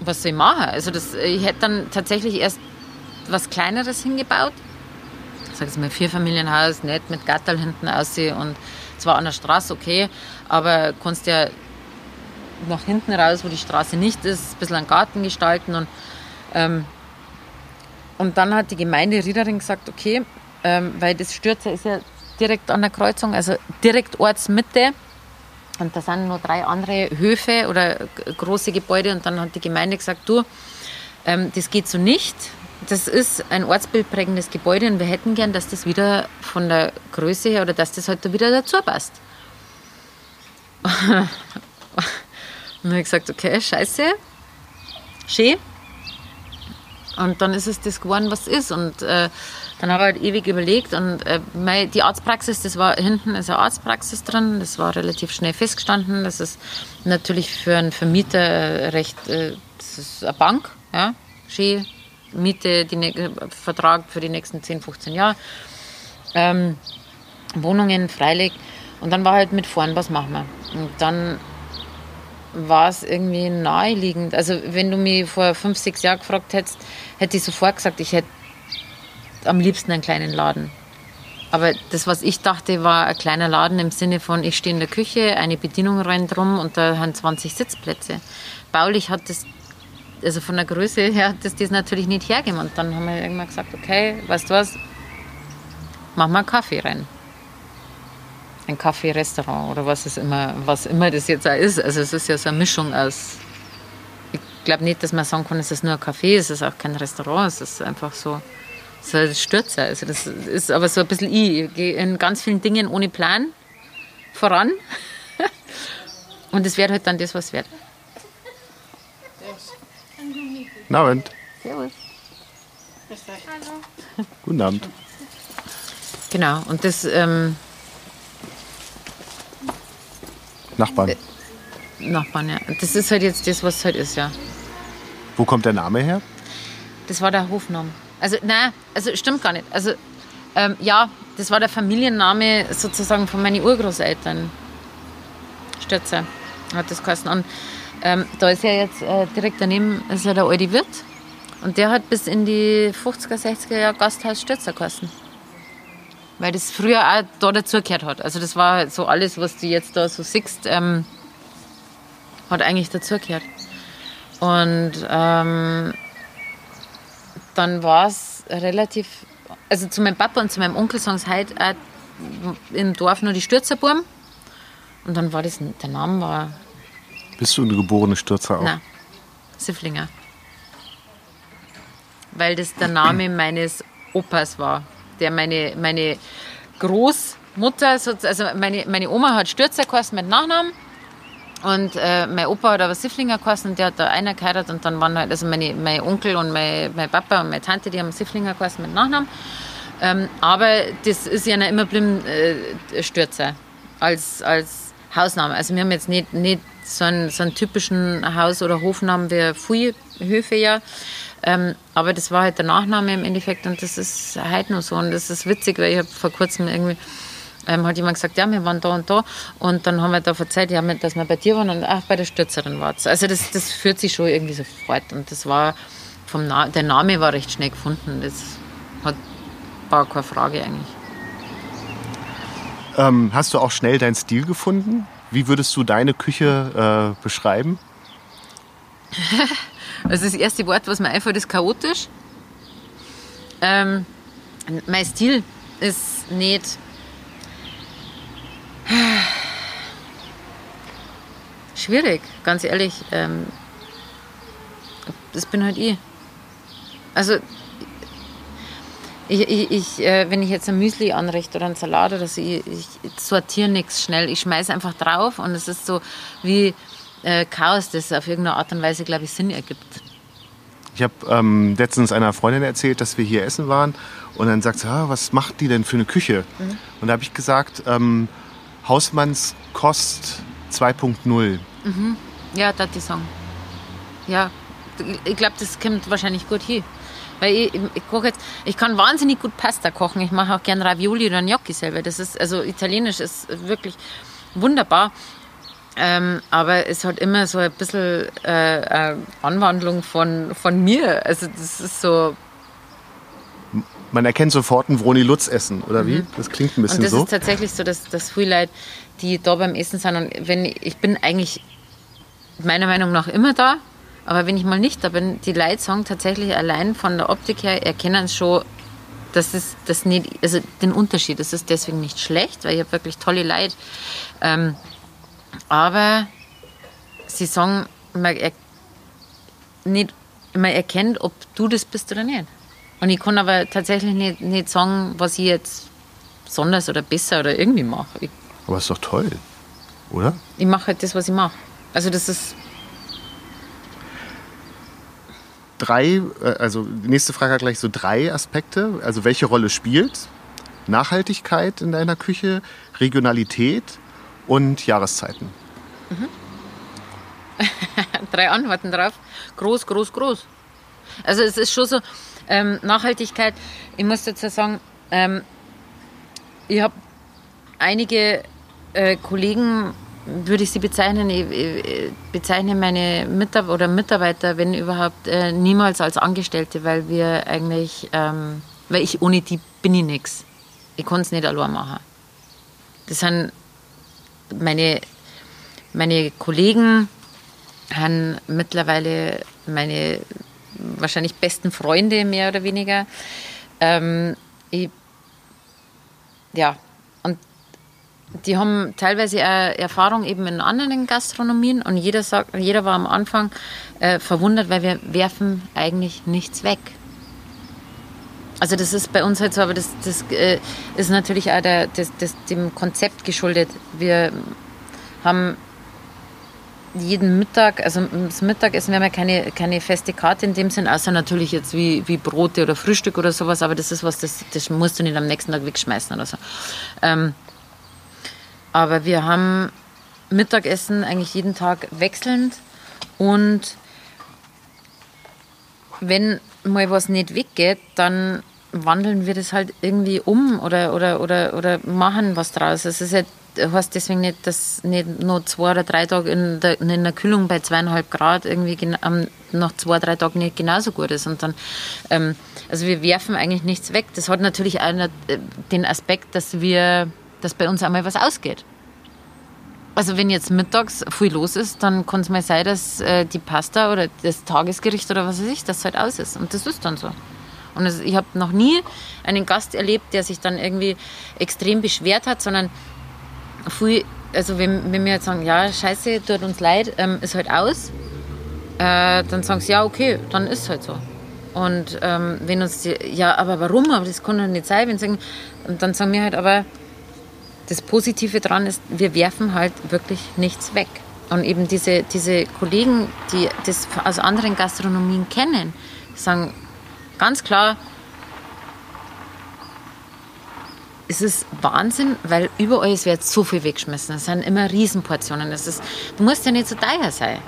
was soll ich machen? Also das, ich hätte dann tatsächlich erst was Kleineres hingebaut. Ich sage jetzt mal Vierfamilienhaus, nicht mit Gattel hinten aussehen und zwar an der Straße okay, aber kannst ja nach hinten raus, wo die Straße nicht ist, ein bisschen einen Garten gestalten und ähm, und dann hat die Gemeinde Riedering gesagt, okay, ähm, weil das Stürzer ist ja direkt an der Kreuzung, also direkt Ortsmitte und da sind noch drei andere Höfe oder große Gebäude. Und dann hat die Gemeinde gesagt, du, ähm, das geht so nicht. Das ist ein ortsbildprägendes Gebäude und wir hätten gern, dass das wieder von der Größe her oder dass das halt da wieder dazu passt. und dann habe ich gesagt, okay, scheiße, schön. Und dann ist es das geworden, was es ist. Und äh, dann habe ich halt ewig überlegt und äh, die Arztpraxis, das war hinten ist eine Arztpraxis drin, das war relativ schnell festgestanden. Das ist natürlich für einen Vermieter recht, äh, das ist eine Bank, ja, schön, Miete, die, Vertrag für die nächsten 10, 15 Jahre. Ähm, Wohnungen, freilich. Und dann war halt mit vorn, was machen wir? Und dann war es irgendwie naheliegend. Also wenn du mich vor fünf, sechs Jahren gefragt hättest, hätte ich sofort gesagt, ich hätte am liebsten einen kleinen Laden. Aber das, was ich dachte, war ein kleiner Laden im Sinne von, ich stehe in der Küche, eine Bedienung rein drum und da haben 20 Sitzplätze. Baulich hat das, also von der Größe her, hat das, das natürlich nicht hergegeben. Und dann haben wir irgendwann gesagt, okay, weißt du was, mach mal einen Kaffee rein. Ein Kaffee-Restaurant oder was, es immer, was immer das jetzt auch ist. Also es ist ja so eine Mischung aus, ich glaube nicht, dass man sagen kann, es ist nur ein Kaffee, es ist auch kein Restaurant, es ist einfach so so ein Stürzer. Also das ist aber so ein bisschen ich. Ich gehe in ganz vielen Dingen ohne Plan voran. Und es wird halt dann das, was wird. Na und? Servus. Hallo. Guten Abend. Genau, und das ähm, Nachbarn. Äh, Nachbarn, ja. Das ist halt jetzt das, was es halt ist, ja. Wo kommt der Name her? Das war der Hofname. Also, nein, also stimmt gar nicht. Also, ähm, ja, das war der Familienname sozusagen von meinen Urgroßeltern. Stürzer hat das geheißen. Und ähm, da ist ja jetzt äh, direkt daneben ist ja der alte Wirt. Und der hat bis in die 50er, 60er Jahre Gasthaus Stürzer geheißen. Weil das früher auch da dazugehört hat. Also das war so alles, was du jetzt da so siehst, ähm, hat eigentlich dazugehört. Und ähm, dann war es relativ, also zu meinem Papa und zu meinem Onkel sagen sie heute auch im Dorf nur die Stürzerburm. Und dann war das, der Name war... Bist du eine geborene Stürzer auch? Nein, Sifflinger. Weil das der Name meines Opas war, der meine, meine Großmutter, also meine, meine Oma hat Stürzer geheißen mit Nachnamen und äh, mein Opa hat aber Sifflinger geheißen, der hat da einer geheiratet und dann waren halt, also meine, mein Onkel und mein, mein Papa und meine Tante, die haben Sifflinger geheißen mit Nachnamen. Ähm, aber das ist ja immer blieben äh, Stürzer als, als Hausname. Also wir haben jetzt nicht, nicht so, einen, so einen typischen Haus- oder Hofnamen wie viele Höfe ja. Ähm, aber das war halt der Nachname im Endeffekt und das ist heute noch so. Und das ist witzig, weil ich habe vor kurzem irgendwie ähm, hat jemand gesagt, ja, wir waren da und da. Und dann haben wir da erzählt, ja, dass wir bei dir waren und auch bei der Stürzerin war Also das, das führt sich schon irgendwie sofort. Und das war vom Na der Name war recht schnell gefunden. Das hat, war keine Frage eigentlich. Ähm, hast du auch schnell deinen Stil gefunden? Wie würdest du deine Küche äh, beschreiben? also das erste Wort, was mir einfällt, ist chaotisch. Ähm, mein Stil ist nicht schwierig, ganz ehrlich. Ähm, das bin halt ich. Also ich, ich, ich äh, wenn ich jetzt ein Müsli anrichte oder einen Salat oder so, ich, ich sortiere nichts schnell. Ich schmeiße einfach drauf und es ist so wie äh, Chaos, das auf irgendeine Art und Weise, glaube ich, Sinn ergibt. Ich habe ähm, letztens einer Freundin erzählt, dass wir hier essen waren und dann sagt sie, ah, was macht die denn für eine Küche? Mhm. Und da habe ich gesagt, ähm, Hausmannskost 2.0. Mhm. Ja, das die sagen. Ja, ich glaube, das kommt wahrscheinlich gut hin. Weil ich, ich, koche jetzt, ich kann wahnsinnig gut Pasta kochen. Ich mache auch gern Ravioli oder Gnocchi selber. Das ist, also italienisch ist wirklich wunderbar. Ähm, aber es hat immer so ein bisschen äh, Anwandlung von, von mir. Also das ist so. Man erkennt sofort ein Vroni Lutz essen, oder wie? Mhm. Das klingt ein bisschen so. Und das so. ist tatsächlich so, dass, dass viele Leute, die da beim Essen sind, und wenn ich bin eigentlich meiner Meinung nach immer da, aber wenn ich mal nicht da bin, die Leute sagen tatsächlich allein von der Optik her, erkennen schon, dass es das nicht, also den Unterschied. Das ist deswegen nicht schlecht, weil ich habe wirklich tolle Leute. Ähm, aber sie sagen, man, er, nicht, man erkennt, ob du das bist oder nicht. Und ich kann aber tatsächlich nicht, nicht sagen, was ich jetzt besonders oder besser oder irgendwie mache. aber ist doch toll, oder? Ich mache halt das, was ich mache. Also das ist drei, äh, also die nächste Frage hat gleich so drei Aspekte. Also welche Rolle spielt Nachhaltigkeit in deiner Küche, Regionalität und Jahreszeiten? Mhm. drei Antworten drauf. Groß, groß, groß. Also es ist schon so, ähm, Nachhaltigkeit, ich muss dazu sagen, ähm, ich habe einige äh, Kollegen würde ich sie bezeichnen, ich bezeichne meine Mitarbeiter oder Mitarbeiter, wenn überhaupt, äh, niemals als Angestellte, weil wir eigentlich, ähm, weil ich ohne die bin ich nichts. Ich kann es nicht allein machen. Das sind meine, meine Kollegen, haben mittlerweile meine wahrscheinlich besten Freunde, mehr oder weniger. Ähm, ich, ja, die haben teilweise Erfahrung eben in anderen Gastronomien und jeder sagt, jeder war am Anfang äh, verwundert, weil wir werfen eigentlich nichts weg. Also das ist bei uns halt so, aber das, das äh, ist natürlich auch der, das, das, dem Konzept geschuldet. Wir haben jeden Mittag, also das Mittagessen, wir haben ja keine, keine feste Karte in dem Sinn, außer natürlich jetzt wie, wie Brote oder Frühstück oder sowas, aber das ist was, das, das musst du nicht am nächsten Tag wegschmeißen oder so. Ähm, aber wir haben Mittagessen eigentlich jeden Tag wechselnd und wenn mal was nicht weggeht, dann wandeln wir das halt irgendwie um oder, oder, oder, oder machen was draus. Es ist ja, heißt deswegen nicht, dass nicht nur zwei oder drei Tage in der, in der Kühlung bei zweieinhalb Grad irgendwie nach zwei, drei Tagen nicht genauso gut ist. Und dann, ähm, also wir werfen eigentlich nichts weg. Das hat natürlich auch den Aspekt, dass wir dass bei uns einmal was ausgeht. Also wenn jetzt mittags viel los ist, dann kann es mal sein, dass äh, die Pasta oder das Tagesgericht oder was weiß ich, das halt aus ist. Und das ist dann so. Und es, ich habe noch nie einen Gast erlebt, der sich dann irgendwie extrem beschwert hat, sondern viel, also wenn, wenn wir jetzt sagen, ja, scheiße, tut uns leid, ähm, ist halt aus, äh, dann sagen sie, ja, okay, dann ist es halt so. Und ähm, wenn uns die, ja, aber warum? Aber das kann doch nicht sein. Wenn sie sagen, dann sagen wir halt, aber das Positive daran ist, wir werfen halt wirklich nichts weg. Und eben diese, diese Kollegen, die das aus anderen Gastronomien kennen, sagen ganz klar, es ist Wahnsinn, weil überall es wird so viel weggeschmissen. Es sind immer Riesenportionen. Es ist, du musst ja nicht so teuer sein.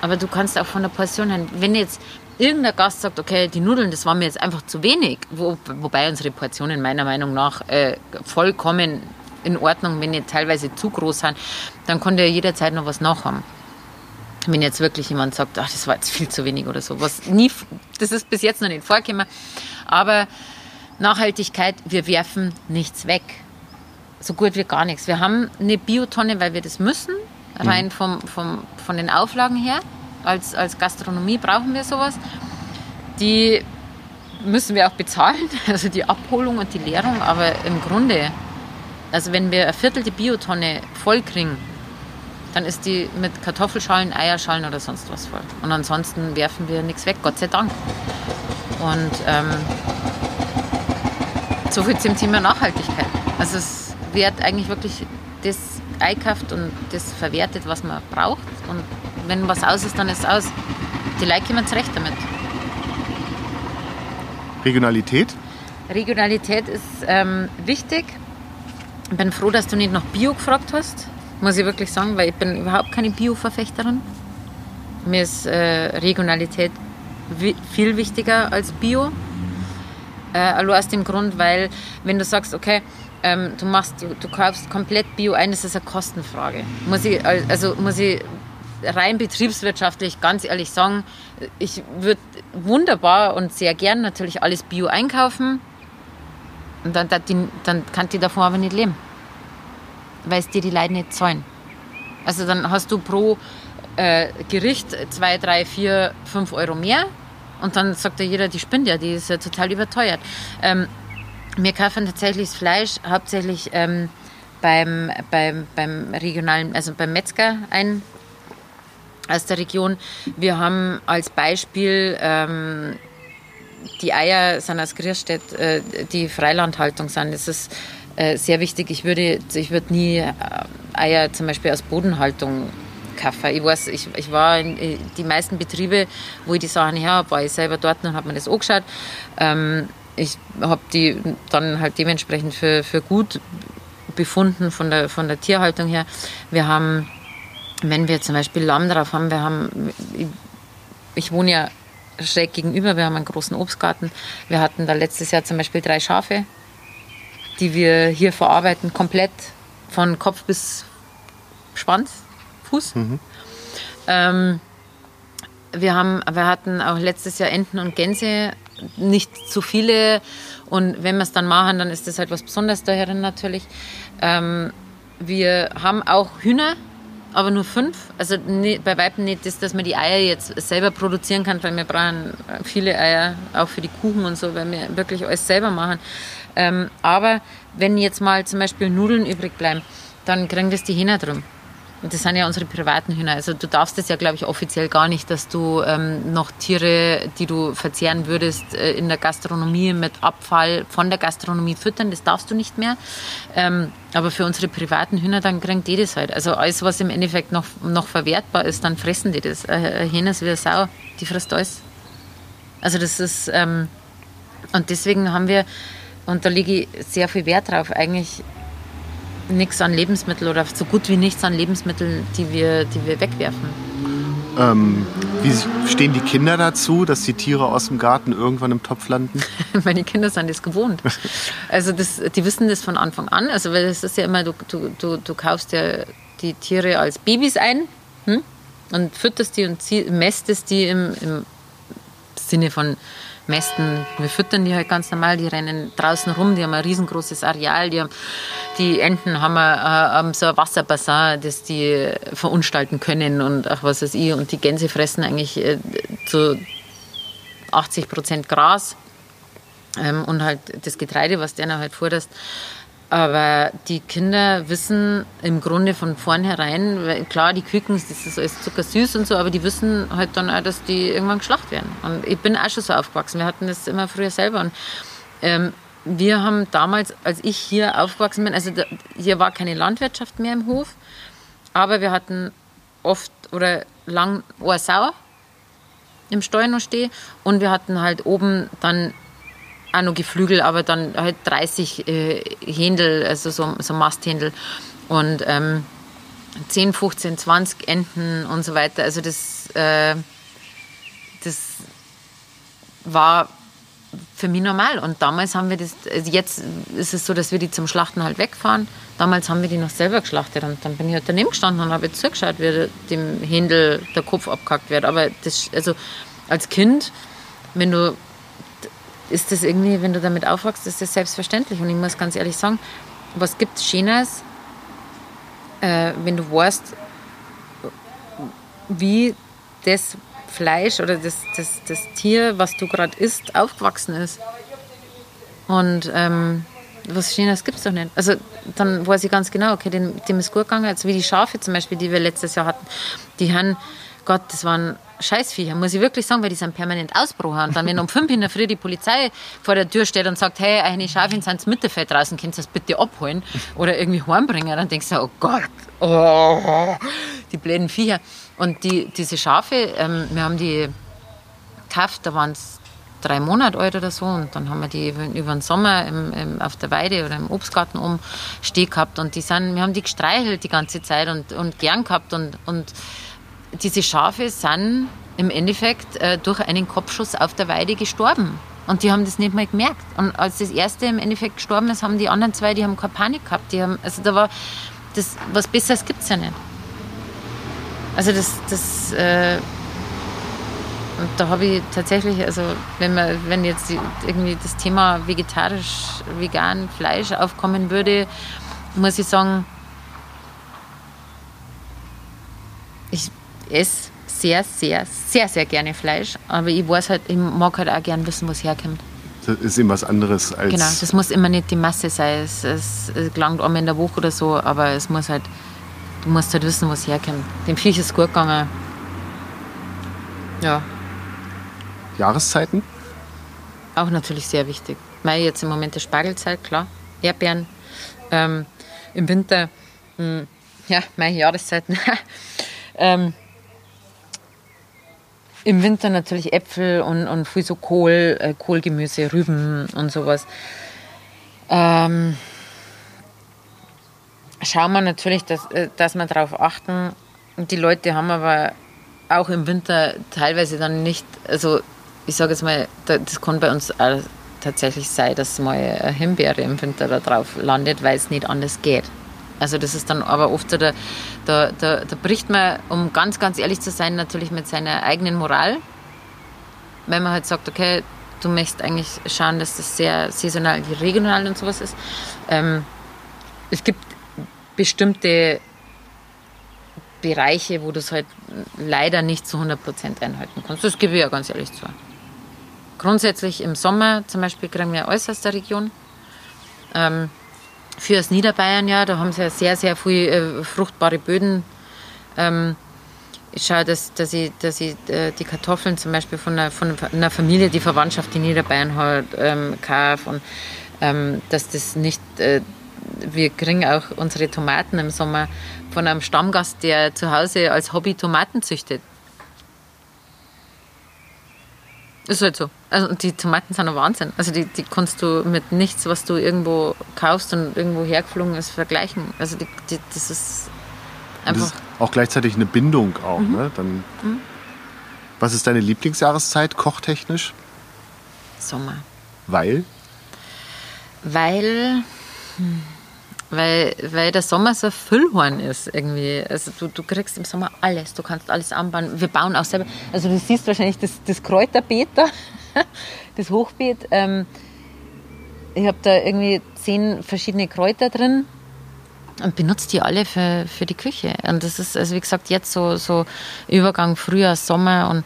Aber du kannst auch von der Portion haben. Wenn jetzt irgendein Gast sagt, okay, die Nudeln, das war mir jetzt einfach zu wenig, wo, wobei unsere Portionen meiner Meinung nach äh, vollkommen in Ordnung, wenn die teilweise zu groß sind, dann konnte er jederzeit noch was nachhaben. Wenn jetzt wirklich jemand sagt, ach, das war jetzt viel zu wenig oder so, was nie, das ist bis jetzt noch nicht vorgekommen. Aber Nachhaltigkeit, wir werfen nichts weg. So gut wie gar nichts. Wir haben eine Biotonne, weil wir das müssen, rein mhm. vom, vom, von den Auflagen her. Als, als Gastronomie brauchen wir sowas. Die müssen wir auch bezahlen, also die Abholung und die Leerung. Aber im Grunde, also wenn wir eine Viertel die Biotonne voll kriegen, dann ist die mit Kartoffelschalen, Eierschalen oder sonst was voll. Und ansonsten werfen wir nichts weg, Gott sei Dank. Und ähm, so viel zum Thema Nachhaltigkeit. Also es wird eigentlich wirklich das einkauft und das verwertet, was man braucht. Und wenn was aus ist, dann ist es aus. Die Leute kommen zurecht damit. Regionalität? Regionalität ist ähm, wichtig. Ich bin froh, dass du nicht nach Bio gefragt hast, muss ich wirklich sagen, weil ich bin überhaupt keine Bio-Verfechterin. Mir ist äh, Regionalität viel wichtiger als Bio. Äh, allein aus dem Grund, weil wenn du sagst, okay, ähm, du machst, du, du kaufst komplett Bio ein, das ist eine Kostenfrage. Muss ich, also muss ich rein betriebswirtschaftlich ganz ehrlich sagen, ich würde wunderbar und sehr gern natürlich alles Bio einkaufen. Und dann, dann, kann ich davon aber nicht leben. Weil es dir die Leute nicht zahlen. Also dann hast du pro äh, Gericht 2, 3, 4, 5 Euro mehr und dann sagt ja jeder, die spinnt ja, die ist ja total überteuert. Ähm, wir kaufen tatsächlich das Fleisch hauptsächlich ähm, beim, beim, beim regionalen, also beim Metzger ein aus der Region. Wir haben als Beispiel ähm, die Eier sind aus Grierstedt, äh, die Freilandhaltung sind. Das ist äh, sehr wichtig. Ich würde, ich würde nie äh, Eier zum Beispiel aus Bodenhaltung kaufen. Ich weiß, ich, ich war in äh, die meisten Betriebe, wo ich die Sachen her habe, war ich selber dort und habe mir das angeschaut. Ähm, ich habe die dann halt dementsprechend für, für gut befunden von der, von der Tierhaltung her. Wir haben, wenn wir zum Beispiel Lamm drauf haben, wir haben, ich, ich wohne ja schräg gegenüber, wir haben einen großen Obstgarten. Wir hatten da letztes Jahr zum Beispiel drei Schafe, die wir hier verarbeiten, komplett von Kopf bis Schwanz. Fuß. Mhm. Ähm, wir, haben, wir hatten auch letztes Jahr Enten und Gänse, nicht zu viele. Und wenn wir es dann machen, dann ist das halt was Besonderes daherin natürlich. Ähm, wir haben auch Hühner, aber nur fünf. Also nie, bei Weitem nicht das, dass man die Eier jetzt selber produzieren kann, weil wir brauchen viele Eier, auch für die Kuchen und so, weil wir wirklich alles selber machen. Ähm, aber wenn jetzt mal zum Beispiel Nudeln übrig bleiben, dann kriegen das die Hähner drum. Das sind ja unsere privaten Hühner. Also du darfst es ja, glaube ich, offiziell gar nicht, dass du ähm, noch Tiere, die du verzehren würdest, äh, in der Gastronomie mit Abfall von der Gastronomie füttern. Das darfst du nicht mehr. Ähm, aber für unsere privaten Hühner, dann kriegen die das halt. Also alles, was im Endeffekt noch, noch verwertbar ist, dann fressen die das. Äh, Hähne ist wie eine Sau, die frisst alles. Also das ist... Ähm, und deswegen haben wir, und da lege ich sehr viel Wert drauf, eigentlich nichts an Lebensmitteln oder so gut wie nichts an Lebensmitteln, die wir, die wir wegwerfen. Ähm, wie stehen die Kinder dazu, dass die Tiere aus dem Garten irgendwann im Topf landen? Meine Kinder sind das gewohnt. Also das, die wissen das von Anfang an. Also weil es ist ja immer, du, du, du, du kaufst ja die Tiere als Babys ein hm? und fütterst die und mästest die im, im Sinne von Mästen. Wir füttern die halt ganz normal, die rennen draußen rum, die haben ein riesengroßes Areal, die, haben, die Enten haben, a, äh, haben so ein Wasserbassin, das die verunstalten können und auch was weiß ich. Und die Gänse fressen eigentlich äh, zu 80 Prozent Gras ähm, und halt das Getreide, was der halt forderst. Aber die Kinder wissen im Grunde von vornherein, klar, die Küken, das ist alles zuckersüß und so, aber die wissen halt dann auch, dass die irgendwann geschlacht werden. Und ich bin auch schon so aufgewachsen. Wir hatten das immer früher selber. Und ähm, wir haben damals, als ich hier aufgewachsen bin, also da, hier war keine Landwirtschaft mehr im Hof, aber wir hatten oft oder lang Ohrsau im Stall noch stehen und wir hatten halt oben dann auch noch Geflügel, aber dann halt 30 äh, Händel, also so, so Masthändel und ähm, 10, 15, 20 Enten und so weiter. Also das, äh, das war für mich normal. Und damals haben wir das, also jetzt ist es so, dass wir die zum Schlachten halt wegfahren. Damals haben wir die noch selber geschlachtet und dann bin ich halt daneben gestanden und habe zugeschaut, wie dem Händel der Kopf abgehackt wird. Aber das, also als Kind, wenn du, ist das irgendwie, wenn du damit aufwachst, ist das selbstverständlich. Und ich muss ganz ehrlich sagen, was gibt es Schönes, äh, wenn du weißt, wie das Fleisch oder das, das, das Tier, was du gerade isst, aufgewachsen ist. Und ähm, was Schönes gibt es doch nicht. Also dann weiß ich ganz genau, okay, dem, dem ist gut gegangen. Also wie die Schafe zum Beispiel, die wir letztes Jahr hatten, die haben, Gott, das waren Scheißviecher, muss ich wirklich sagen, weil die sind permanent Ausbruch Und dann, wenn um fünf in der Früh die Polizei vor der Tür steht und sagt, hey, eine Schafe sind ins Mittelfeld draußen, könnt ihr das bitte abholen oder irgendwie heimbringen, dann denkst du, oh Gott, oh, die blöden Viecher. Und die, diese Schafe, ähm, wir haben die gekauft, da waren es drei Monate alt oder so. Und dann haben wir die über den Sommer im, im, auf der Weide oder im Obstgarten oben stehen gehabt. Und die sind, wir haben die gestreichelt die ganze Zeit und, und gern gehabt. Und, und diese Schafe sind im Endeffekt äh, durch einen Kopfschuss auf der Weide gestorben. Und die haben das nicht mal gemerkt. Und als das erste im Endeffekt gestorben ist, haben die anderen zwei, die haben keine Panik gehabt. Die haben, also da war das, was Besseres gibt es ja nicht. Also das, das äh, da habe ich tatsächlich, also wenn man, wenn jetzt irgendwie das Thema vegetarisch, vegan, Fleisch aufkommen würde, muss ich sagen, ich esse sehr, sehr, sehr, sehr gerne Fleisch. Aber ich weiß halt, ich mag halt auch gerne wissen, wo es herkommt. Das ist immer was anderes als. Genau, das muss immer nicht die Masse sein. Es, es, es gelangt einmal in der Woche oder so, aber es muss halt, du musst halt wissen, wo es herkommt. Dem Viech ist gut gegangen. Ja. Jahreszeiten? Auch natürlich sehr wichtig. Mai jetzt im Moment der Spargelzeit, klar. Erdbeeren. Ähm, Im Winter, mh, hm, ja, meine Jahreszeiten. ähm, im Winter natürlich Äpfel und, und viel so Kohl, äh, Kohlgemüse, Rüben und sowas. Ähm, schauen wir natürlich, dass, äh, dass wir darauf achten. Die Leute haben aber auch im Winter teilweise dann nicht, also ich sage jetzt mal, das kann bei uns auch tatsächlich sein, dass mal eine Himbeere im Winter da drauf landet, weil es nicht anders geht. Also das ist dann aber oft so, da, da, da, da bricht man, um ganz, ganz ehrlich zu sein, natürlich mit seiner eigenen Moral. Wenn man halt sagt, okay, du möchtest eigentlich schauen, dass das sehr saisonal, regional und sowas ist. Ähm, es gibt bestimmte Bereiche, wo du es halt leider nicht zu 100% einhalten kannst. Das gebe ich ja ganz ehrlich zu. Grundsätzlich im Sommer zum Beispiel kriegen wir alles aus der Region. Ähm, für das Niederbayern ja, da haben sie ja sehr, sehr viel äh, fruchtbare Böden. Ähm, ich schaue, dass, dass ich, dass ich äh, die Kartoffeln zum Beispiel von einer, von einer Familie, die Verwandtschaft in Niederbayern hat, ähm, kaufe und ähm, dass das nicht, äh, wir kriegen auch unsere Tomaten im Sommer von einem Stammgast, der zu Hause als Hobby Tomaten züchtet. Ist halt so. Also die Tomaten sind ein Wahnsinn. Also die, die kannst du mit nichts, was du irgendwo kaufst und irgendwo hergeflogen ist, vergleichen. Also die, die, das ist einfach. Das ist auch gleichzeitig eine Bindung auch, mhm. ne? Dann, mhm. Was ist deine Lieblingsjahreszeit, kochtechnisch? Sommer. Weil? Weil. Hm weil, weil der Sommer so ein Füllhorn ist irgendwie. Also du, du kriegst im Sommer alles, du kannst alles anbauen. Wir bauen auch selber, also du siehst wahrscheinlich das, das Kräuterbeet da, das Hochbeet. Ähm, ich habe da irgendwie zehn verschiedene Kräuter drin und benutze die alle für, für die Küche. Und das ist, also wie gesagt, jetzt so, so Übergang Frühjahr, Sommer und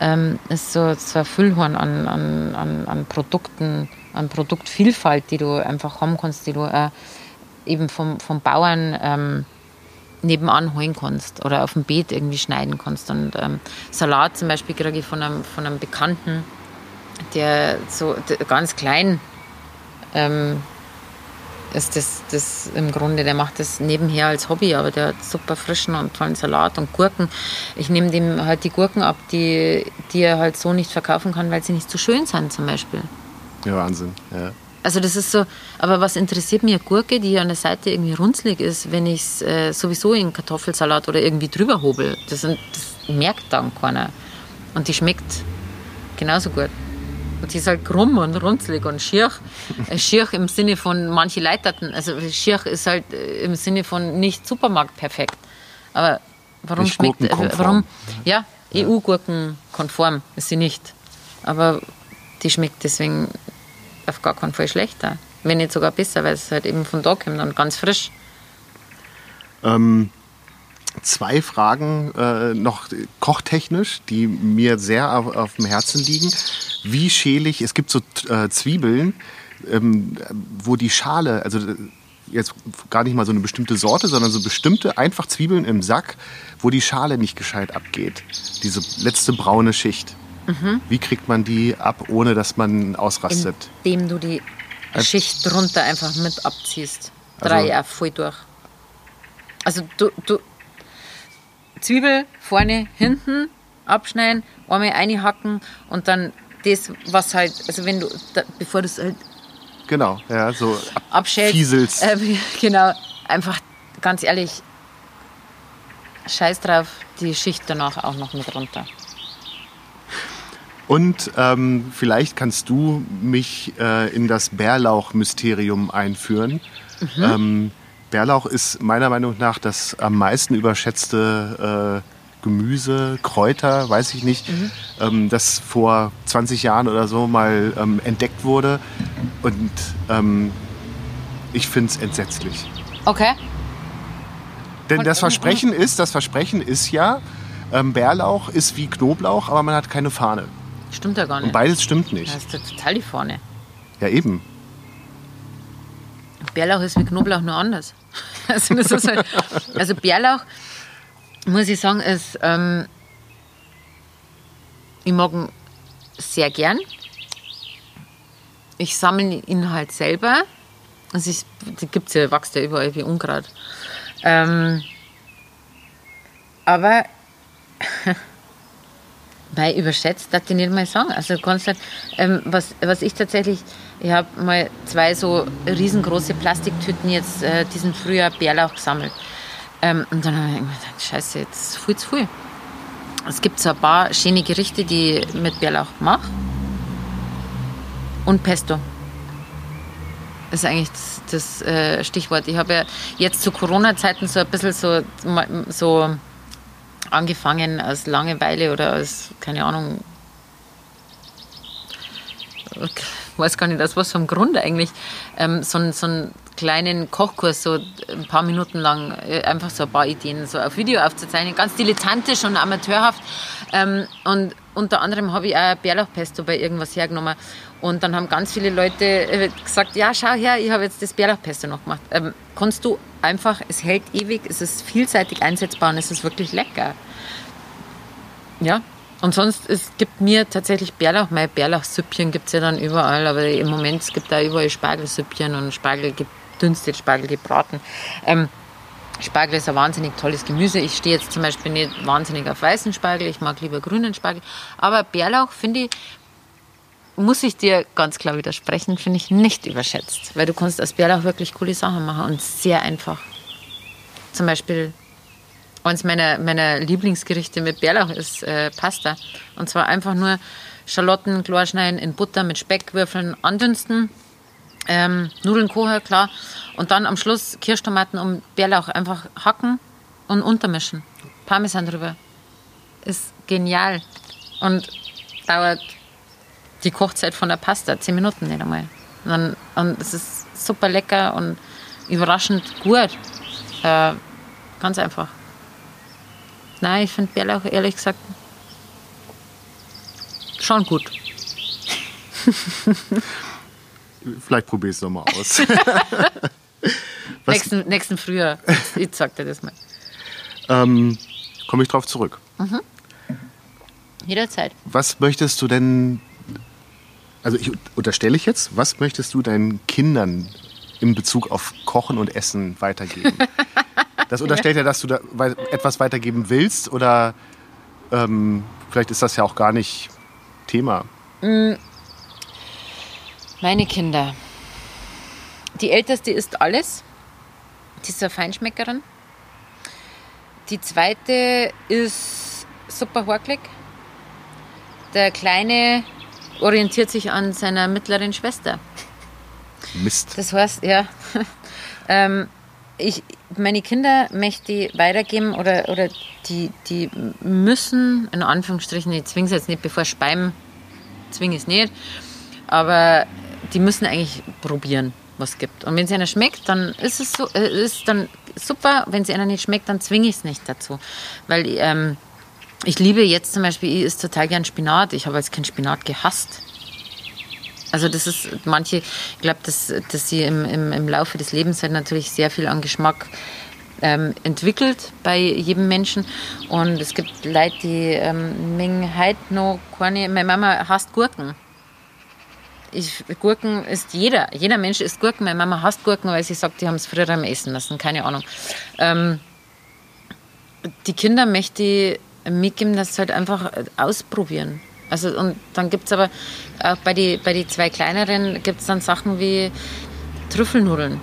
ähm, ist so, so ein Füllhorn an, an, an, an Produkten, an Produktvielfalt, die du einfach haben kannst, die du äh, eben vom, vom Bauern ähm, nebenan holen kannst oder auf dem Beet irgendwie schneiden kannst. Und ähm, Salat zum Beispiel kriege ich von einem, von einem Bekannten, der so der, ganz klein ähm, ist das, das im Grunde, der macht das nebenher als Hobby, aber der hat super frischen und tollen Salat und Gurken. Ich nehme dem halt die Gurken ab, die, die er halt so nicht verkaufen kann, weil sie nicht so schön sind zum Beispiel. Ja, Wahnsinn. Ja. Also das ist so, aber was interessiert mir Gurke, die an der Seite irgendwie runzlig ist, wenn ich es äh, sowieso in Kartoffelsalat oder irgendwie drüber hobel? Das, das merkt dann keiner. Und die schmeckt genauso gut. Und die ist halt krumm und runzlig und schier. Äh, schier im Sinne von manche Leiterten. Also schier ist halt äh, im Sinne von nicht Supermarkt perfekt. Aber warum Nicht schmeckt, äh, warum, ja, EU-Gurken-konform ist sie nicht. Aber die schmeckt deswegen auf gar keinen Fall schlechter. Wenn nicht sogar besser, weil es halt eben von da kommt und ganz frisch. Ähm, zwei Fragen äh, noch kochtechnisch, die mir sehr auf, auf dem Herzen liegen. Wie schälig, es gibt so äh, Zwiebeln, ähm, wo die Schale, also jetzt gar nicht mal so eine bestimmte Sorte, sondern so bestimmte einfach Zwiebeln im Sack, wo die Schale nicht gescheit abgeht. Diese letzte braune Schicht. Wie kriegt man die ab, ohne dass man ausrastet? Indem du die Schicht drunter einfach mit abziehst. Also- Drei Jahre voll durch. Also du, du Zwiebel vorne, hinten abschneiden, einmal einhacken und dann das, was halt, also wenn du, da, bevor du es halt Genau, ja, so ab abschälst, äh, genau, einfach ganz ehrlich, scheiß drauf, die Schicht danach auch noch mit runter. Und ähm, vielleicht kannst du mich äh, in das Bärlauch-Mysterium einführen. Ähm, Bärlauch ist meiner Meinung nach das am meisten überschätzte äh, Gemüse, Kräuter, weiß ich nicht, ähm, das vor 20 Jahren oder so mal ähm, entdeckt wurde. Und ähm, ich finde es entsetzlich. Okay. Denn das oben Versprechen ist, das Versprechen ist ja, ähm, Bärlauch ist wie Knoblauch, aber man hat keine Fahne. Stimmt ja gar Und nicht. beides stimmt nicht. Das ist ja total die Vorne. Ja, eben. Bärlauch ist wie Knoblauch nur anders. Also, das halt, also Bärlauch, muss ich sagen, ist, ähm, ich mag ihn sehr gern. Ich sammle ihn halt selber. Also ich, die gibt's ja, wächst ja überall wie Unkraut. Ähm, aber Weil überschätzt, darf ich nicht mal sagen. Also kannst halt, ähm, was, was ich tatsächlich, ich habe mal zwei so riesengroße Plastiktüten jetzt äh, diesen Frühjahr Bärlauch gesammelt. Ähm, und dann habe ich mir gedacht, scheiße, jetzt ist viel zu viel. Es gibt so ein paar schöne Gerichte, die ich mit Bärlauch mache. Und Pesto. Das ist eigentlich das, das äh, Stichwort. Ich habe ja jetzt zu Corona-Zeiten so ein bisschen so, so angefangen aus Langeweile oder aus, keine Ahnung, weiß gar nicht aus was einem Grund eigentlich, ähm, so, einen, so einen kleinen Kochkurs, so ein paar Minuten lang, äh, einfach so ein paar Ideen so auf Video aufzuzeichnen, ganz dilettantisch und amateurhaft. Ähm, und unter anderem habe ich auch Bärlauchpesto bei irgendwas hergenommen. Und dann haben ganz viele Leute äh, gesagt, ja, schau her, ich habe jetzt das Bärlauchpesto noch gemacht. Ähm, kannst du einfach, es hält ewig, es ist vielseitig einsetzbar und es ist wirklich lecker. Ja, und sonst, es gibt mir tatsächlich Bärlauch, mein Bärlauchsüppchen gibt es ja dann überall, aber im Moment es gibt da überall Spargelsüppchen und Spargel gedünstet, Spargel gebraten. Ähm, Spargel ist ein wahnsinnig tolles Gemüse. Ich stehe jetzt zum Beispiel nicht wahnsinnig auf weißen Spargel, ich mag lieber grünen Spargel. Aber Bärlauch finde ich, muss ich dir ganz klar widersprechen, finde ich nicht überschätzt. Weil du kannst aus Bärlauch wirklich coole Sachen machen und sehr einfach. Zum Beispiel eines meiner, meiner Lieblingsgerichte mit Bärlauch ist äh, Pasta. Und zwar einfach nur Schalotten klar schneiden, in Butter mit Speckwürfeln andünsten, ähm, Nudeln kochen, klar. Und dann am Schluss Kirschtomaten und Bärlauch einfach hacken und untermischen. Parmesan drüber. Ist genial. Und dauert die Kochzeit von der Pasta, 10 Minuten nicht einmal. Und, dann, und es ist super lecker und überraschend gut. Äh, ganz einfach. Nein, ich finde Bärlauch ehrlich gesagt schon gut. Vielleicht probier es nochmal aus. Nächsten, nächsten Frühjahr, ich sag dir das mal. ähm, Komme ich drauf zurück. Jederzeit. Was möchtest du denn, also ich unterstelle ich jetzt, was möchtest du deinen Kindern in Bezug auf Kochen und Essen weitergeben? Das unterstellt ja, dass du da etwas weitergeben willst oder ähm, vielleicht ist das ja auch gar nicht Thema. Meine Kinder. Die älteste isst alles. Die ist eine Feinschmeckerin. Die zweite ist super horklig. Der Kleine orientiert sich an seiner mittleren Schwester. Mist. Das heißt, ja, ähm, ich, meine Kinder möchte ich weitergeben oder, oder die, die müssen, in Anführungsstrichen, ich zwinge es jetzt nicht, bevor Speim zwinge ich es nicht, aber die müssen eigentlich probieren, was es gibt. Und wenn es einer schmeckt, dann ist es so, äh, ist dann super. Wenn es einer nicht schmeckt, dann zwinge ich es nicht dazu. Weil ähm, ich liebe jetzt zum Beispiel, ich esse total gern Spinat. Ich habe als Kind Spinat gehasst. Also das ist, manche, ich glaube, dass, dass sie im, im, im Laufe des Lebens halt natürlich sehr viel an Geschmack ähm, entwickelt bei jedem Menschen. Und es gibt Leute, die ähm, mengen heute noch keine, meine Mama hasst Gurken. Ich, Gurken ist jeder, jeder Mensch isst Gurken. Meine Mama hasst Gurken, weil sie sagt, die haben es früher am Essen lassen, keine Ahnung. Ähm, die Kinder möchte ich mitgeben, dass sie halt einfach ausprobieren. Also und dann gibt es aber auch bei den bei die zwei kleineren gibt es dann Sachen wie Trüffelnudeln.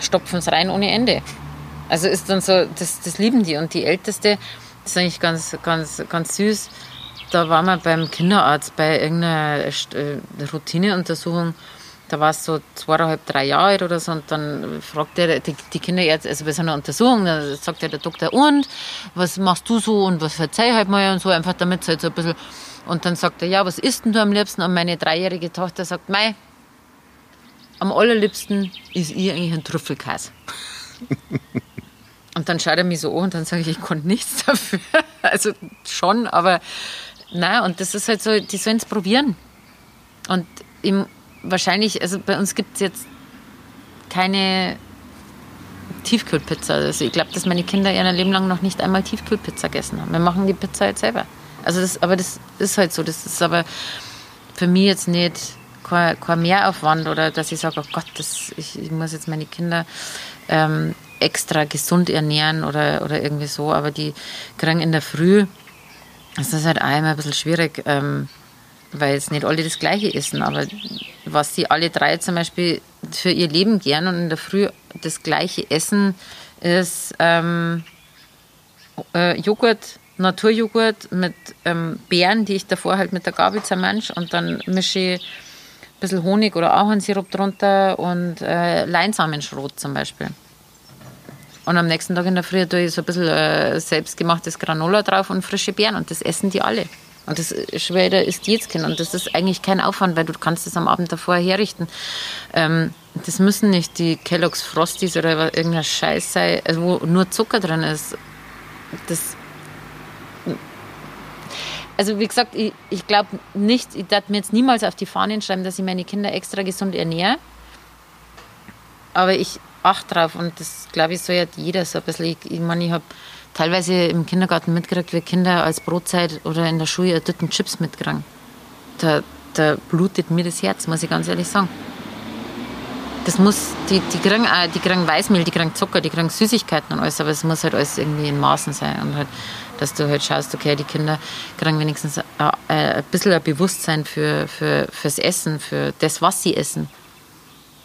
Stopfen es rein ohne Ende. Also ist dann so, das, das lieben die. Und die älteste, das ist eigentlich ganz, ganz, ganz süß. Da waren wir beim Kinderarzt bei irgendeiner äh, Routineuntersuchung. Da war es so zweieinhalb, drei Jahre alt oder so. Und dann fragt er die, die Kinderärzte, also bei so einer Untersuchung, da sagt er der Doktor, und was machst du so und was verzeih halt mal und so, einfach damit es halt so ein bisschen. Und dann sagt er, ja, was isst denn du am liebsten? Und meine dreijährige Tochter sagt, mei, am allerliebsten ist ich eigentlich ein Trüffelkäse. und dann schaut er mich so an und dann sage ich, ich konnte nichts dafür. Also schon, aber na und das ist halt so, die sollen es probieren. Und im, wahrscheinlich, also bei uns gibt es jetzt keine Tiefkühlpizza. Also ich glaube, dass meine Kinder ihr Leben lang noch nicht einmal Tiefkühlpizza gegessen haben. Wir machen die Pizza jetzt selber. Also das, aber das ist halt so. Das ist aber für mich jetzt nicht kein, kein Mehraufwand oder dass ich sage, oh Gott, das, ich, ich muss jetzt meine Kinder ähm, extra gesund ernähren oder, oder irgendwie so. Aber die kriegen in der Früh, das ist halt immer ein bisschen schwierig, ähm, weil jetzt nicht alle das Gleiche essen. Aber was sie alle drei zum Beispiel für ihr Leben gern und in der Früh das Gleiche essen, ist ähm, äh, Joghurt, Naturjoghurt mit ähm, Beeren, die ich davor halt mit der Gabel zermansch und dann mische ich ein bisschen Honig oder Ahornsirup drunter und äh, Leinsamenschrot zum Beispiel. Und am nächsten Tag in der Früh tue ich so ein bisschen äh, selbstgemachtes Granola drauf und frische Beeren und das essen die alle. Und das Schwede ist jedes Kind und das ist eigentlich kein Aufwand, weil du kannst das am Abend davor herrichten. Ähm, das müssen nicht die Kellogg's Frosties oder irgendein Scheiß sein, also wo nur Zucker drin ist. Das also wie gesagt, ich, ich glaube nicht, ich darf mir jetzt niemals auf die Fahnen schreiben, dass ich meine Kinder extra gesund ernähre. Aber ich achte drauf und das glaube ich, soll ja jeder so ein bisschen. Ich, ich meine, ich habe teilweise im Kindergarten mitgekriegt, wie Kinder als Brotzeit oder in der Schule eine Tüten Chips mitkriegen. Da, da blutet mir das Herz, muss ich ganz ehrlich sagen. Das muss, die, die, kriegen, die kriegen Weißmehl, die kriegen Zucker, die kriegen Süßigkeiten und alles, aber es muss halt alles irgendwie in Maßen sein. Und halt, dass du halt schaust, okay, die Kinder kriegen wenigstens ein, ein bisschen ein Bewusstsein für, für, fürs Essen, für das, was sie essen.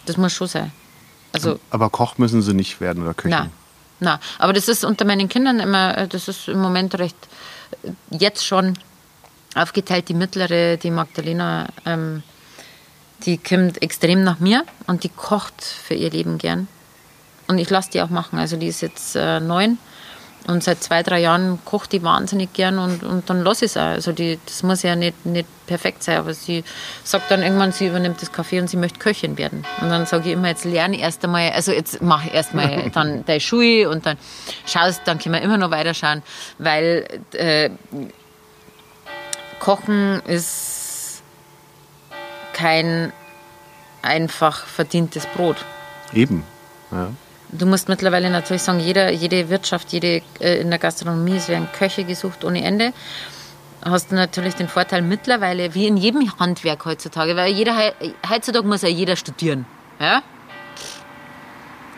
Das muss schon sein. Also, aber Koch müssen sie nicht werden oder Köchin? Nein, nein. aber das ist unter meinen Kindern immer, äh, das ist im Moment recht, äh, jetzt schon aufgeteilt. Die mittlere, die Magdalena, ähm, die kommt extrem nach mir und die kocht für ihr Leben gern. Und ich lasse die auch machen. Also die ist jetzt äh, neun und seit zwei, drei Jahren kocht die wahnsinnig gern und, und dann lasse ich es auch. Also die, das muss ja nicht, nicht perfekt sein, aber sie sagt dann irgendwann, sie übernimmt das Kaffee und sie möchte Köchin werden. Und dann sage ich immer, jetzt lerne erst einmal, also jetzt mache ich erst mal dann deine Schuhe und dann schaust, dann können wir immer noch weiterschauen, weil äh, Kochen ist kein einfach verdientes Brot. Eben, ja. Du musst mittlerweile natürlich sagen, jeder, jede Wirtschaft, jede äh, in der Gastronomie, es werden Köche gesucht ohne Ende. Hast du natürlich den Vorteil mittlerweile, wie in jedem Handwerk heutzutage, weil jeder heutzutage muss ja jeder studieren. Ja?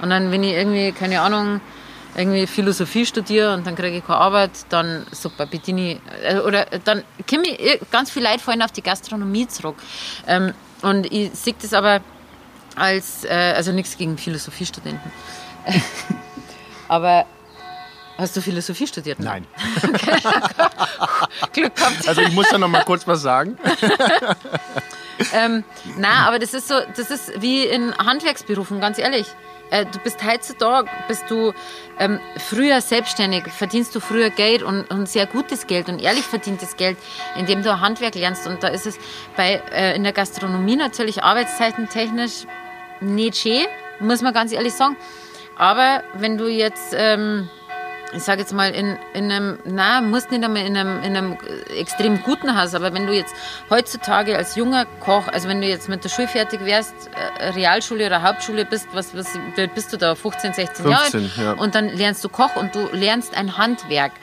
Und dann, wenn ich irgendwie, keine Ahnung, irgendwie Philosophie studiere und dann kriege ich keine Arbeit, dann super, Bedini, äh, oder dann komme ich ganz viel Leute vorhin auf die Gastronomie zurück. Ähm, und ich sehe das aber als, äh, also nichts gegen Philosophiestudenten. aber Hast du Philosophie studiert? Ne? Nein. Glück gehabt. Also ich muss da noch mal kurz was sagen. ähm, na, aber das ist so, das ist wie in Handwerksberufen, ganz ehrlich. Äh, du bist heutzutage, bist du ähm, früher selbstständig, verdienst du früher Geld und, und, sehr gutes Geld und ehrlich verdientes Geld, indem du Handwerk lernst. Und da ist es bei, äh, in der Gastronomie natürlich arbeitszeitentechnisch nicht schön, muss man ganz ehrlich sagen. Aber wenn du jetzt ähm, ich sage jetzt mal, in, in einem, na, musst nicht einmal in einem, in einem extrem guten Haus, aber wenn du jetzt heutzutage als junger Koch, also wenn du jetzt mit der Schule fertig wärst, äh, Realschule oder Hauptschule bist, was, was bist du da, 15, 16 15, Jahre? Ja. Und dann lernst du Koch und du lernst ein Handwerk.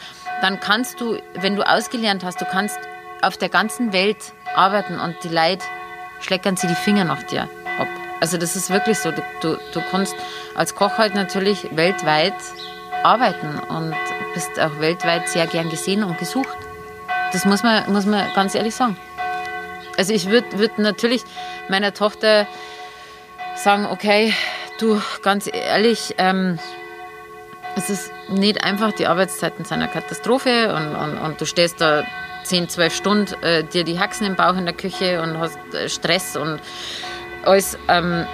Dann kannst du, wenn du ausgelernt hast, du kannst auf der ganzen Welt arbeiten und die Leute schleckern sie die Finger nach dir. Also das ist wirklich so. Du, du, du kannst als Koch halt natürlich weltweit arbeiten und bist auch weltweit sehr gern gesehen und gesucht. Das muss man, muss man ganz ehrlich sagen. Also ich würde würd natürlich meiner Tochter sagen, okay, du, ganz ehrlich, ähm, es ist nicht einfach, die Arbeitszeiten sind eine Katastrophe und, und, und du stehst da 10, 12 Stunden, äh, dir die Haxen im Bauch in der Küche und hast äh, Stress und alles. Ähm,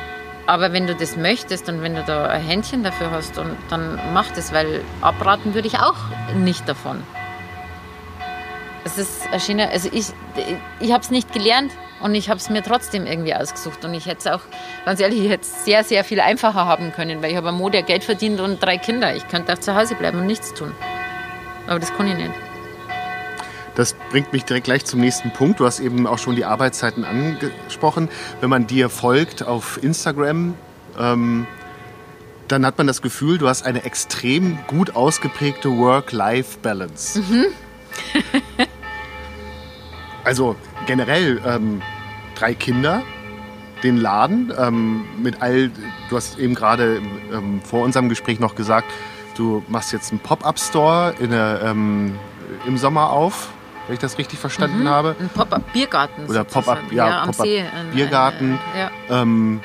aber wenn du das möchtest und wenn du da ein Händchen dafür hast, und, dann mach das, weil abraten würde ich auch nicht davon. Es ist ein schöner, also ich, ich habe es nicht gelernt und ich habe es mir trotzdem irgendwie ausgesucht. Und ich hätte es auch, ganz ehrlich, ich hätte es sehr, sehr viel einfacher haben können, weil ich habe am Mode Geld verdient und drei Kinder. Ich könnte auch zu Hause bleiben und nichts tun. Aber das kann ich nicht. Das bringt mich direkt gleich zum nächsten Punkt. Du hast eben auch schon die Arbeitszeiten angesprochen. Wenn man dir folgt auf Instagram, ähm, dann hat man das Gefühl, du hast eine extrem gut ausgeprägte Work-Life-Balance. Mhm. also generell ähm, drei Kinder, den Laden ähm, mit all, du hast eben gerade ähm, vor unserem Gespräch noch gesagt, du machst jetzt einen Pop-up-Store ähm, im Sommer auf wenn ich das richtig verstanden mhm. habe. Ein Pop-up-Biergarten. Oder Pop-up ja, ja, Pop Biergarten. Ja. Ähm,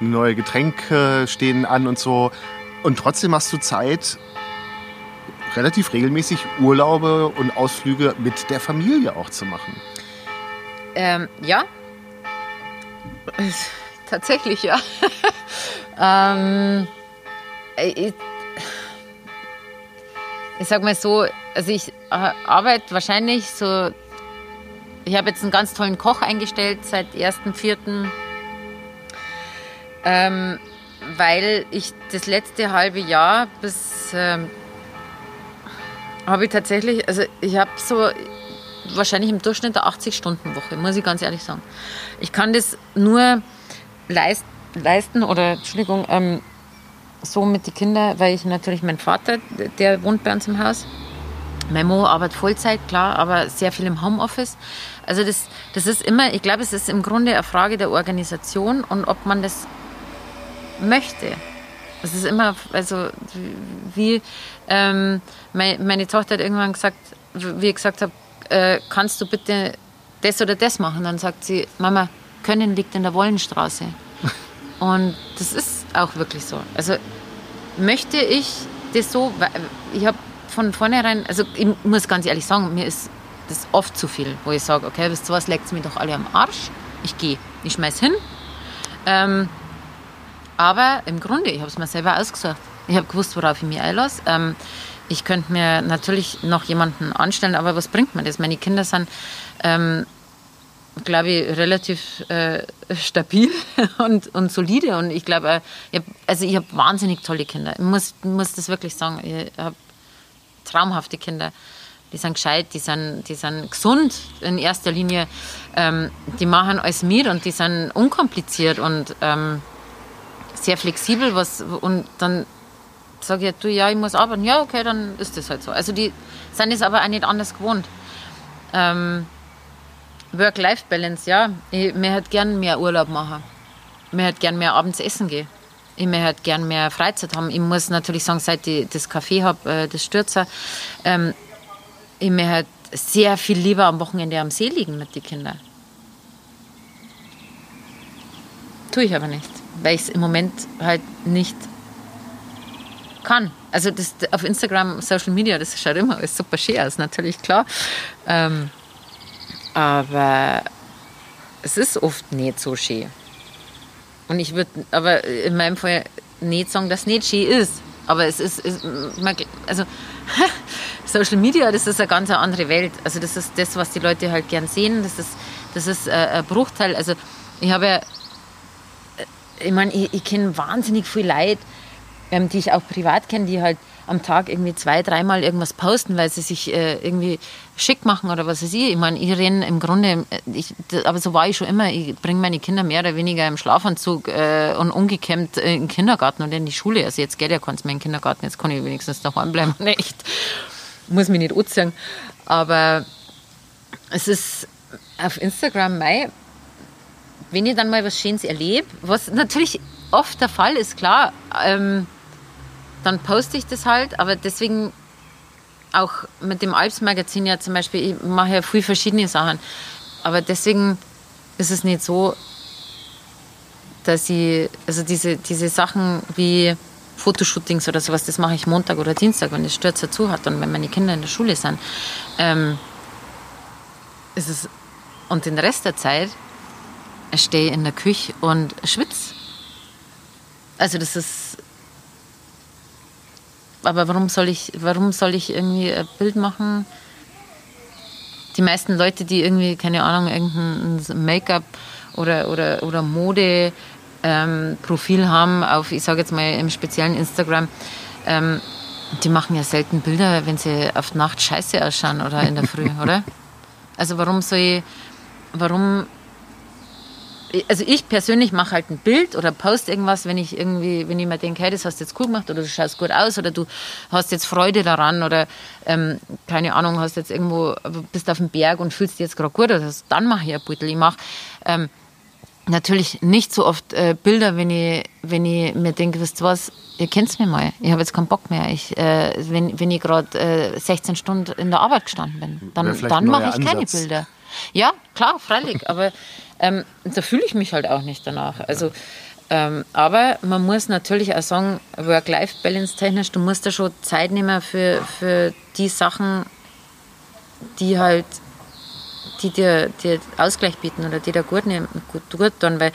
neue Getränke stehen an und so. Und trotzdem hast du Zeit, relativ regelmäßig Urlaube und Ausflüge mit der Familie auch zu machen. Ähm, ja. Tatsächlich, ja. ähm, ich, ich sag mal so, also ich äh, arbeite wahrscheinlich so, ich habe jetzt einen ganz tollen Koch eingestellt seit 1.4., ähm, weil ich das letzte halbe Jahr bis, ähm, habe ich tatsächlich, also ich habe so wahrscheinlich im Durchschnitt eine 80-Stunden-Woche, muss ich ganz ehrlich sagen. Ich kann das nur leist, leisten oder, Entschuldigung, ähm, so mit den Kindern, weil ich natürlich mein Vater, der wohnt bei uns im Haus. Mein Mo arbeitet Vollzeit, klar, aber sehr viel im Homeoffice. Also das, das ist immer, ich glaube, es ist im Grunde eine Frage der Organisation und ob man das möchte. Es ist immer, also wie ähm, meine, meine, Tochter hat irgendwann gesagt, wie ich gesagt habe, äh, kannst du bitte das oder das machen? Dann sagt sie, Mama, Können liegt in der Wollenstraße. Und das ist auch wirklich so. Also möchte ich das so, ich habe von vornherein, also ich muss ganz ehrlich sagen, mir ist das oft zu viel, wo ich sage, okay, wisst ihr was, leckt mir doch alle am Arsch, ich gehe, ich schmeiß hin. Ähm, aber im Grunde, ich habe es mir selber ausgesucht. Ich habe gewusst, worauf ich mich einlasse. Ähm, ich könnte mir natürlich noch jemanden anstellen, aber was bringt mir das? Meine Kinder sind ähm, glaube ich, relativ äh, stabil und, und solide. Und ich glaube, ich hab, also ich habe wahnsinnig tolle Kinder. Ich muss, muss das wirklich sagen. Ich habe traumhafte Kinder. Die sind gescheit, die sind, die sind gesund in erster Linie. Ähm, die machen alles mit und die sind unkompliziert und ähm, sehr flexibel. Was, und dann sage ich, du, ja, ich muss arbeiten. Ja, okay, dann ist das halt so. Also die sind es aber auch nicht anders gewohnt. Ähm, Work-Life-Balance, ja. Ich, mir hätte gern mehr Urlaub machen. Mir hätte gern mehr abends essen gehen. Ich möchte gern mehr Freizeit haben. Ich muss natürlich sagen, seit ich das Café habe, äh, das Stürzer, ähm, ich möchte sehr viel lieber am Wochenende am See liegen mit den Kindern. Tue ich aber nicht, weil ich es im Moment halt nicht kann. Also das, auf Instagram, Social Media, das schaut immer alles super schön aus, natürlich klar. Ähm, aber es ist oft nicht so schön. Und ich würde aber in meinem Fall nicht sagen, dass es nicht schön ist. Aber es ist, ist also Social Media, das ist eine ganz andere Welt. Also das ist das, was die Leute halt gern sehen. Das ist, das ist äh, ein Bruchteil. Also ich habe ja, äh, ich meine, ich, ich kenne wahnsinnig viele Leute, ähm, die ich auch privat kenne, die halt am Tag irgendwie zwei, dreimal irgendwas posten, weil sie sich äh, irgendwie schick machen oder was weiß ich. Ich meine, ich renne im Grunde, äh, ich, aber so war ich schon immer, ich bringe meine Kinder mehr oder weniger im Schlafanzug äh, und ungekämmt in den Kindergarten oder in die Schule. Also jetzt geht ja keins mehr in den Kindergarten, jetzt kann ich wenigstens daheim bleiben. Nicht. Muss mich nicht anziehen. Aber es ist auf Instagram mei, wenn ich dann mal was Schönes erlebe, was natürlich oft der Fall ist, klar, ähm, dann poste ich das halt, aber deswegen auch mit dem Alps-Magazin ja zum Beispiel, ich mache ja viel verschiedene Sachen, aber deswegen ist es nicht so, dass ich, also diese, diese Sachen wie Fotoshootings oder sowas, das mache ich Montag oder Dienstag, wenn das Stürzer zu hat und wenn meine Kinder in der Schule sind. Ähm, ist es, und den Rest der Zeit stehe ich in der Küche und schwitze. Also das ist aber warum soll ich, warum soll ich irgendwie ein Bild machen? Die meisten Leute, die irgendwie, keine Ahnung, irgendein Make-up oder, oder, oder Mode ähm, Profil haben auf, ich sage jetzt mal im speziellen Instagram, ähm, die machen ja selten Bilder, wenn sie auf Nacht scheiße ausschauen oder in der Früh, oder? Also warum soll ich, warum also ich persönlich mache halt ein Bild oder poste irgendwas, wenn ich irgendwie, wenn ich mir denke, hey, das hast du jetzt cool gemacht oder du schaust gut aus oder du hast jetzt Freude daran oder ähm, keine Ahnung, hast jetzt irgendwo, bist auf dem Berg und fühlst dich jetzt gerade gut oder das, dann mache ich ein Beutel. Ich mache ähm, natürlich nicht so oft äh, Bilder, wenn ich, wenn ich mir denke, wisst ihr was, ihr kennt mich mal, ich habe jetzt keinen Bock mehr. Ich, äh, wenn, wenn ich gerade äh, 16 Stunden in der Arbeit gestanden bin, dann, dann mache ich keine Bilder. Ja, klar, freilich, aber ähm, da fühle ich mich halt auch nicht danach. Also, ähm, aber man muss natürlich auch sagen, Work-Life-Balance technisch, du musst da schon Zeit nehmen für, für die Sachen, die halt, die dir, dir Ausgleich bieten oder die dir gut, nehmen, gut, gut tun, weil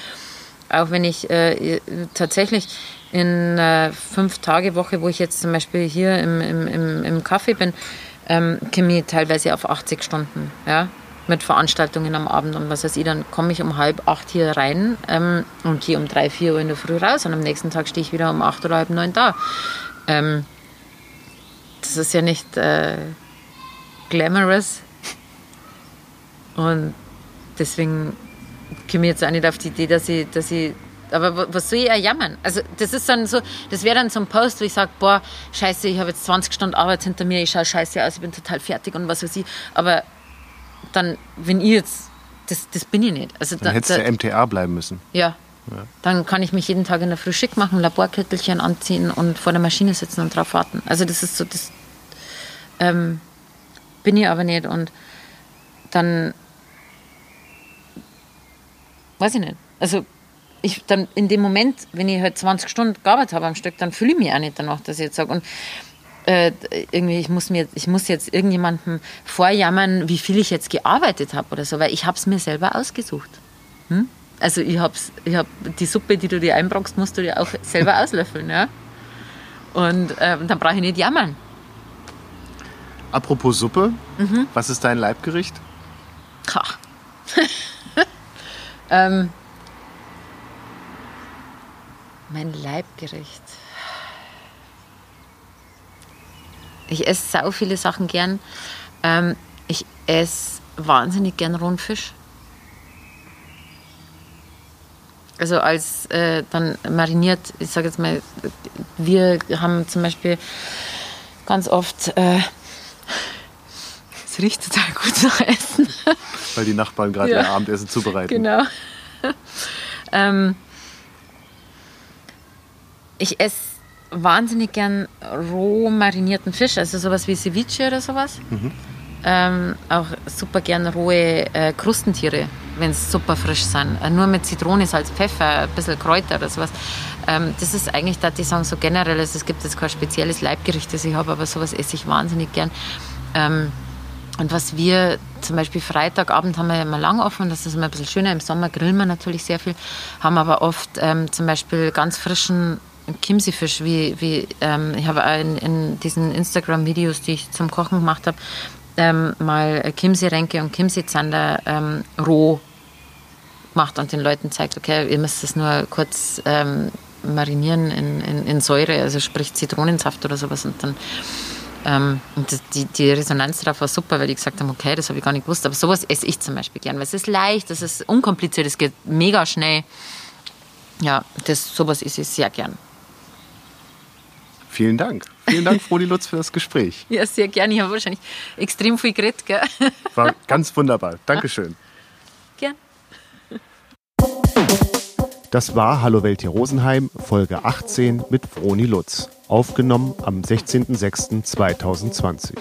auch wenn ich äh, tatsächlich in einer Fünf-Tage-Woche, wo ich jetzt zum Beispiel hier im, im, im, im Café bin, ähm, komme ich teilweise auf 80 Stunden. Ja? Mit Veranstaltungen am Abend und was weiß ich, dann komme ich um halb acht hier rein ähm, und gehe um drei, vier Uhr in der Früh raus und am nächsten Tag stehe ich wieder um acht oder halb neun da. Ähm, das ist ja nicht äh, glamorous und deswegen komme ich jetzt auch nicht auf die Idee, dass ich, dass ich aber was soll ich ja jammern? Also das ist dann so, das wäre dann so ein Post, wo ich sage, boah, scheiße, ich habe jetzt 20 Stunden Arbeit hinter mir, ich schaue scheiße aus, ich bin total fertig und was weiß ich. Aber dann, wenn ihr jetzt, das, das bin ich nicht. Also dann da, hättest du MTA bleiben müssen. Ja. ja. Dann kann ich mich jeden Tag in der Früh schick machen, Laborkittelchen anziehen und vor der Maschine sitzen und drauf warten. Also das ist so, das ähm, bin ich aber nicht. Und dann weiß ich nicht. Also ich dann in dem Moment, wenn ich halt 20 Stunden gearbeitet habe am Stück, dann fühle ich mich auch nicht danach, dass ich jetzt sage. Und äh, irgendwie, ich muss, mir, ich muss jetzt irgendjemandem vorjammern, wie viel ich jetzt gearbeitet habe oder so, weil ich habe es mir selber ausgesucht. Hm? Also ich habe ich hab die Suppe, die du dir einbrockst, musst du dir auch selber auslöffeln. Ja? Und äh, dann brauche ich nicht jammern. Apropos Suppe, mhm. was ist dein Leibgericht? ähm, mein Leibgericht. Ich esse sau viele Sachen gern. Ähm, ich esse wahnsinnig gern Rundfisch. Also als äh, dann mariniert, ich sage jetzt mal, wir haben zum Beispiel ganz oft, äh, es riecht total gut zu essen. Weil die Nachbarn gerade ja. ihr Abendessen zubereiten. Genau. ähm, ich esse wahnsinnig gern roh marinierten Fisch, also sowas wie Ceviche oder sowas. Mhm. Ähm, auch super gern rohe äh, Krustentiere, wenn es super frisch sind. Äh, nur mit Zitrone, Salz, Pfeffer, ein bisschen Kräuter oder sowas. Ähm, das ist eigentlich, da die sagen, so generell, also es gibt jetzt kein spezielles Leibgericht, das ich habe, aber sowas esse ich wahnsinnig gern. Ähm, und was wir zum Beispiel Freitagabend haben wir immer lang offen, das ist immer ein bisschen schöner. Im Sommer grillen wir natürlich sehr viel, haben aber oft ähm, zum Beispiel ganz frischen Kimsi-Fisch, wie, wie ähm, ich habe in, in diesen Instagram-Videos, die ich zum Kochen gemacht habe, ähm, mal Kimsi-Ränke und Kimsi-Zander ähm, roh gemacht und den Leuten zeigt, okay, ihr müsst es nur kurz ähm, marinieren in, in, in, Säure, also sprich Zitronensaft oder sowas und dann ähm, und die, die Resonanz darauf war super, weil die gesagt haben, okay, das habe ich gar nicht gewusst, aber sowas esse ich zum Beispiel gern, weil es ist leicht, es ist unkompliziert, es geht mega schnell. Ja, das, sowas esse ich sehr gern. Vielen Dank. Vielen Dank, Frodi Lutz, für das Gespräch. Ja, sehr gerne. Ich habe wahrscheinlich extrem viel geredet. Gell? War ganz wunderbar. Dankeschön. Gern. Das war Hallo Welt hier Rosenheim, Folge 18 mit Froni Lutz. Aufgenommen am 16.06.2020.